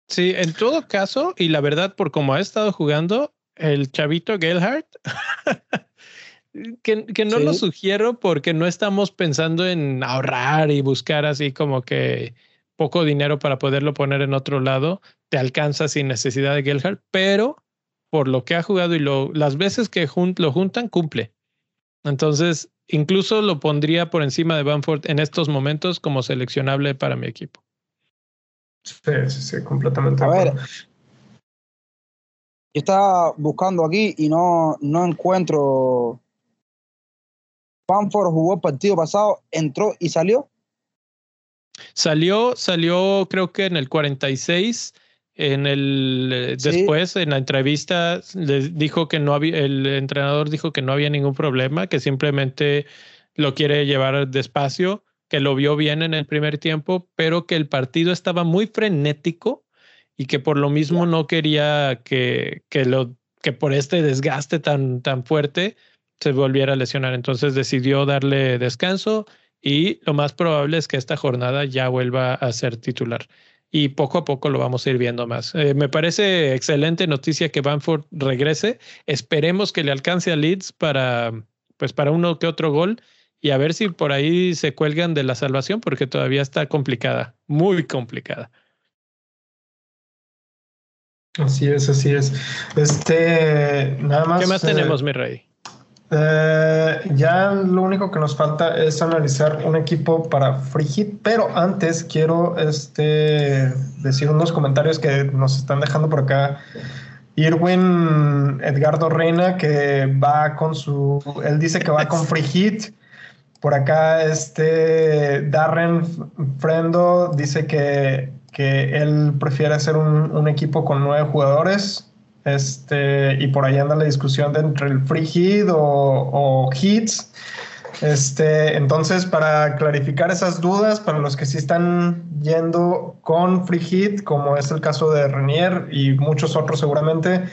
Sí, en todo caso, y la verdad, por como ha estado jugando, el chavito Gelhardt, [LAUGHS] que, que, no lo sugiero porque no estamos pensando en ahorrar y buscar así como que poco dinero para poderlo poner en otro lado, te alcanza sin necesidad de Gelhardt, pero por lo que ha jugado y lo, las veces que lo juntan, cumple. Entonces, incluso lo pondría por encima de Bamford en estos momentos como seleccionable para mi equipo. Sí, sí, sí, completamente. A ver, yo estaba buscando aquí y no, no encuentro. Bamford jugó el partido pasado, entró y salió. Salió, salió creo que en el 46, en el eh, después en la entrevista le dijo que no había, el entrenador dijo que no había ningún problema, que simplemente lo quiere llevar despacio, que lo vio bien en el primer tiempo, pero que el partido estaba muy frenético y que por lo mismo no quería que, que lo que por este desgaste tan, tan fuerte se volviera a lesionar. Entonces decidió darle descanso y lo más probable es que esta jornada ya vuelva a ser titular. Y poco a poco lo vamos a ir viendo más. Eh, me parece excelente noticia que Banford regrese. Esperemos que le alcance a Leeds para, pues para uno que otro gol y a ver si por ahí se cuelgan de la salvación porque todavía está complicada, muy complicada. Así es, así es. Este, nada más. ¿Qué más tenemos, mi rey? Eh, ya lo único que nos falta es analizar un equipo para Free pero antes quiero este, decir unos comentarios que nos están dejando por acá. Irwin Edgardo Reina, que va con su. Él dice que va con Free Por acá, este Darren Frendo dice que, que él prefiere hacer un, un, equipo con nueve jugadores. Este, y por ahí anda la discusión de entre el free hit o, o hits. Este, entonces, para clarificar esas dudas, para los que sí están yendo con free hit, como es el caso de Renier y muchos otros seguramente,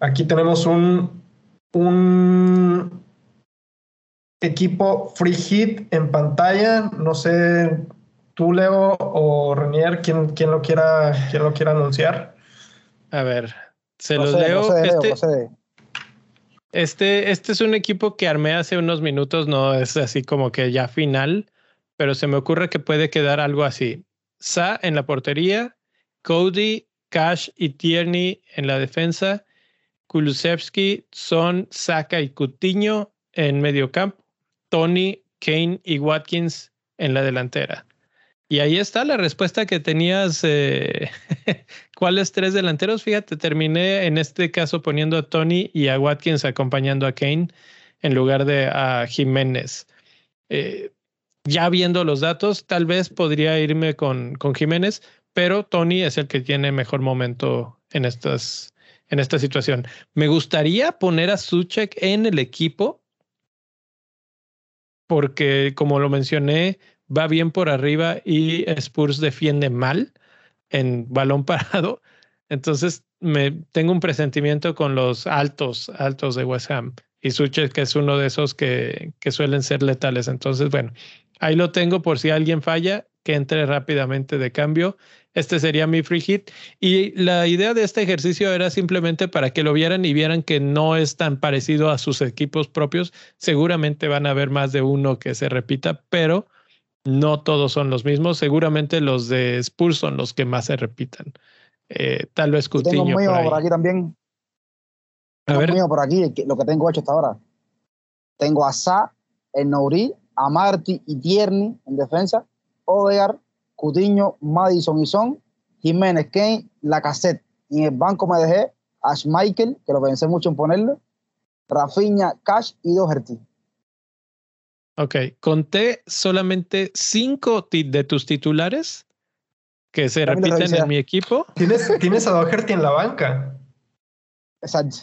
aquí tenemos un, un equipo free hit en pantalla. No sé, tú, Leo o Renier, ¿quién, quién, lo, quiera, quién lo quiera anunciar? A ver, se los leo. este, este, este es un equipo que armé hace unos minutos, no es así como que ya final, pero se me ocurre que puede quedar algo así. Sa en la portería, Cody, Cash y Tierney en la defensa, Kulusevski, Son, Saka y Cutiño en medio campo, Tony, Kane y Watkins en la delantera. Y ahí está la respuesta que tenías. Eh, [LAUGHS] ¿Cuáles tres delanteros? Fíjate, terminé en este caso poniendo a Tony y a Watkins acompañando a Kane en lugar de a Jiménez. Eh, ya viendo los datos, tal vez podría irme con, con Jiménez, pero Tony es el que tiene mejor momento en, estas, en esta situación. Me gustaría poner a Suchek en el equipo porque, como lo mencioné, va bien por arriba y Spurs defiende mal en balón [LAUGHS] parado. Entonces, me tengo un presentimiento con los altos, altos de West Ham. Y Suchet, que es uno de esos que, que suelen ser letales. Entonces, bueno, ahí lo tengo por si alguien falla, que entre rápidamente de cambio. Este sería mi free hit. Y la idea de este ejercicio era simplemente para que lo vieran y vieran que no es tan parecido a sus equipos propios. Seguramente van a haber más de uno que se repita, pero no todos son los mismos. Seguramente los de Spurs son los que más se repitan. Eh, tal vez Coutinho. Tengo mío por, aquí también. A ver. mío por aquí, lo que tengo hecho hasta ahora. Tengo a Sa, Nouri, a Marty y Tierney en defensa, Odegar, Coutinho, Madison y Son, Jiménez, Kane, Lacazette. Y en el banco me dejé a Schmeichel, que lo pensé mucho en ponerlo, Rafinha, Cash y Doherty. Ok, conté solamente cinco de tus titulares que se repiten en mi equipo. ¿Tienes, tienes a Doherty en la banca. Exacto.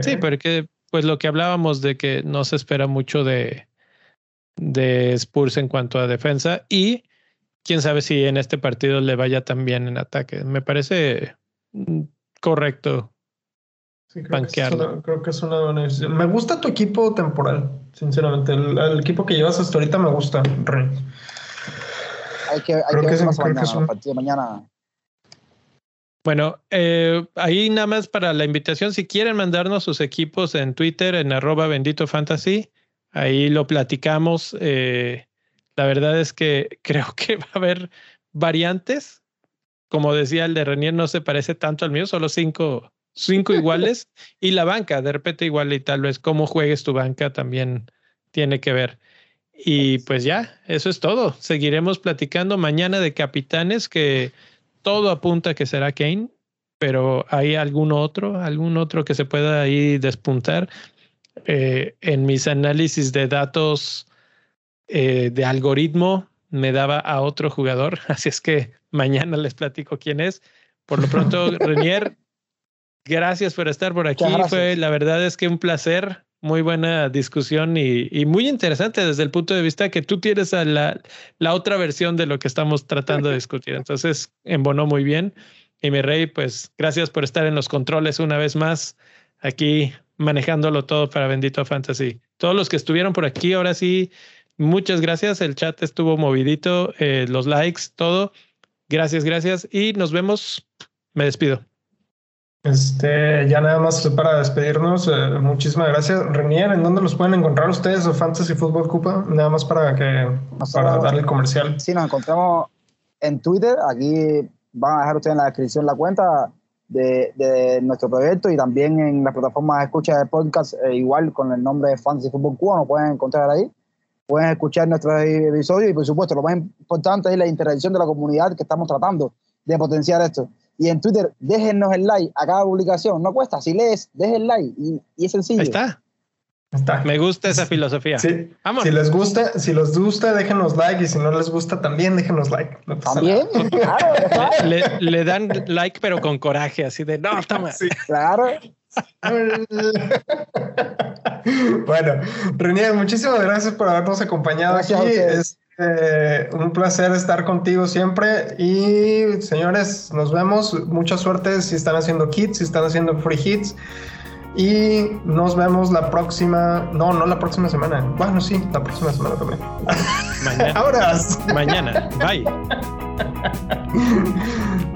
Sí, porque pues lo que hablábamos de que no se espera mucho de, de Spurs en cuanto a defensa y quién sabe si en este partido le vaya tan bien en ataque. Me parece mm, creo, que es una, buena decisión. Me gusta tu equipo temporal, sinceramente. El, equipo que llevas hasta ahorita me gusta, Rey. Hay que, hay creo que, es, mañana, de mañana. Bueno, eh, ahí nada más para la invitación, si quieren mandarnos sus equipos en Twitter, en arroba bendito fantasy, ahí lo platicamos. Eh, la verdad es que [LAUGHS] creo que va a haber variantes. Como decía el de Renier, no se parece tanto al mío, solo cinco cinco iguales y la banca, de repente igual y tal vez cómo juegues tu banca también tiene que ver. Y pues ya, eso es todo. Seguiremos platicando mañana de capitanes que todo apunta que será Kane, pero hay algún otro, algún otro que se pueda ahí despuntar. Eh, en mis análisis de datos eh, de algoritmo me daba a otro jugador, [LAUGHS] así es que mañana les platico quién es. Por lo pronto, [LAUGHS] Renier, Gracias por estar por aquí. Fue, la verdad es que un placer, muy buena discusión y, muy interesante desde el punto de vista que tú tienes a la, la otra versión de lo que estamos tratando de discutir. Entonces, embonó muy bien. Y mi rey, pues gracias por estar en los controles una vez más, aquí manejándolo todo para Bendito Fantasy. Todos los que estuvieron por aquí, ahora sí, muchas gracias. El chat estuvo movidito, eh, los likes, todo. Gracias, gracias. Y nos vemos. Me despido. Este, ya nada más para despedirnos, eh, muchísimas gracias. Renier, ¿en dónde los pueden encontrar ustedes o Fantasy Football Cupa? Nada más para que para darle el comercial. Sí, nos encontramos en Twitter. Aquí van a dejar ustedes en la descripción la cuenta de, de nuestro proyecto y también en las plataformas de escucha de podcast, eh, igual con el nombre de Fantasy Football Cuba, nos pueden encontrar ahí. Pueden escuchar nuestros episodios y, por supuesto, lo más importante es la interacción de la comunidad que estamos tratando de potenciar esto y en Twitter, déjennos el like a cada publicación. No cuesta, si lees, dejen el like y, y es sencillo. Ahí está. Me gusta esa filosofía. Sí. Si les gusta, si les gusta, déjenos like y si no les gusta, también déjenos like. también, [LAUGHS] claro. Le, dan like, pero con coraje, así de no, toma. Sí. Claro. [LAUGHS] bueno, René, muchísimas gracias por habernos acompañado aquí. Eh, un placer estar contigo siempre. Y señores, nos vemos. Mucha suerte si están haciendo kits, si están haciendo free hits. Y nos vemos la próxima. No, no la próxima semana. Bueno, sí, la próxima semana también. Mañana. [LAUGHS] Ahora. Mañana. Bye. [LAUGHS]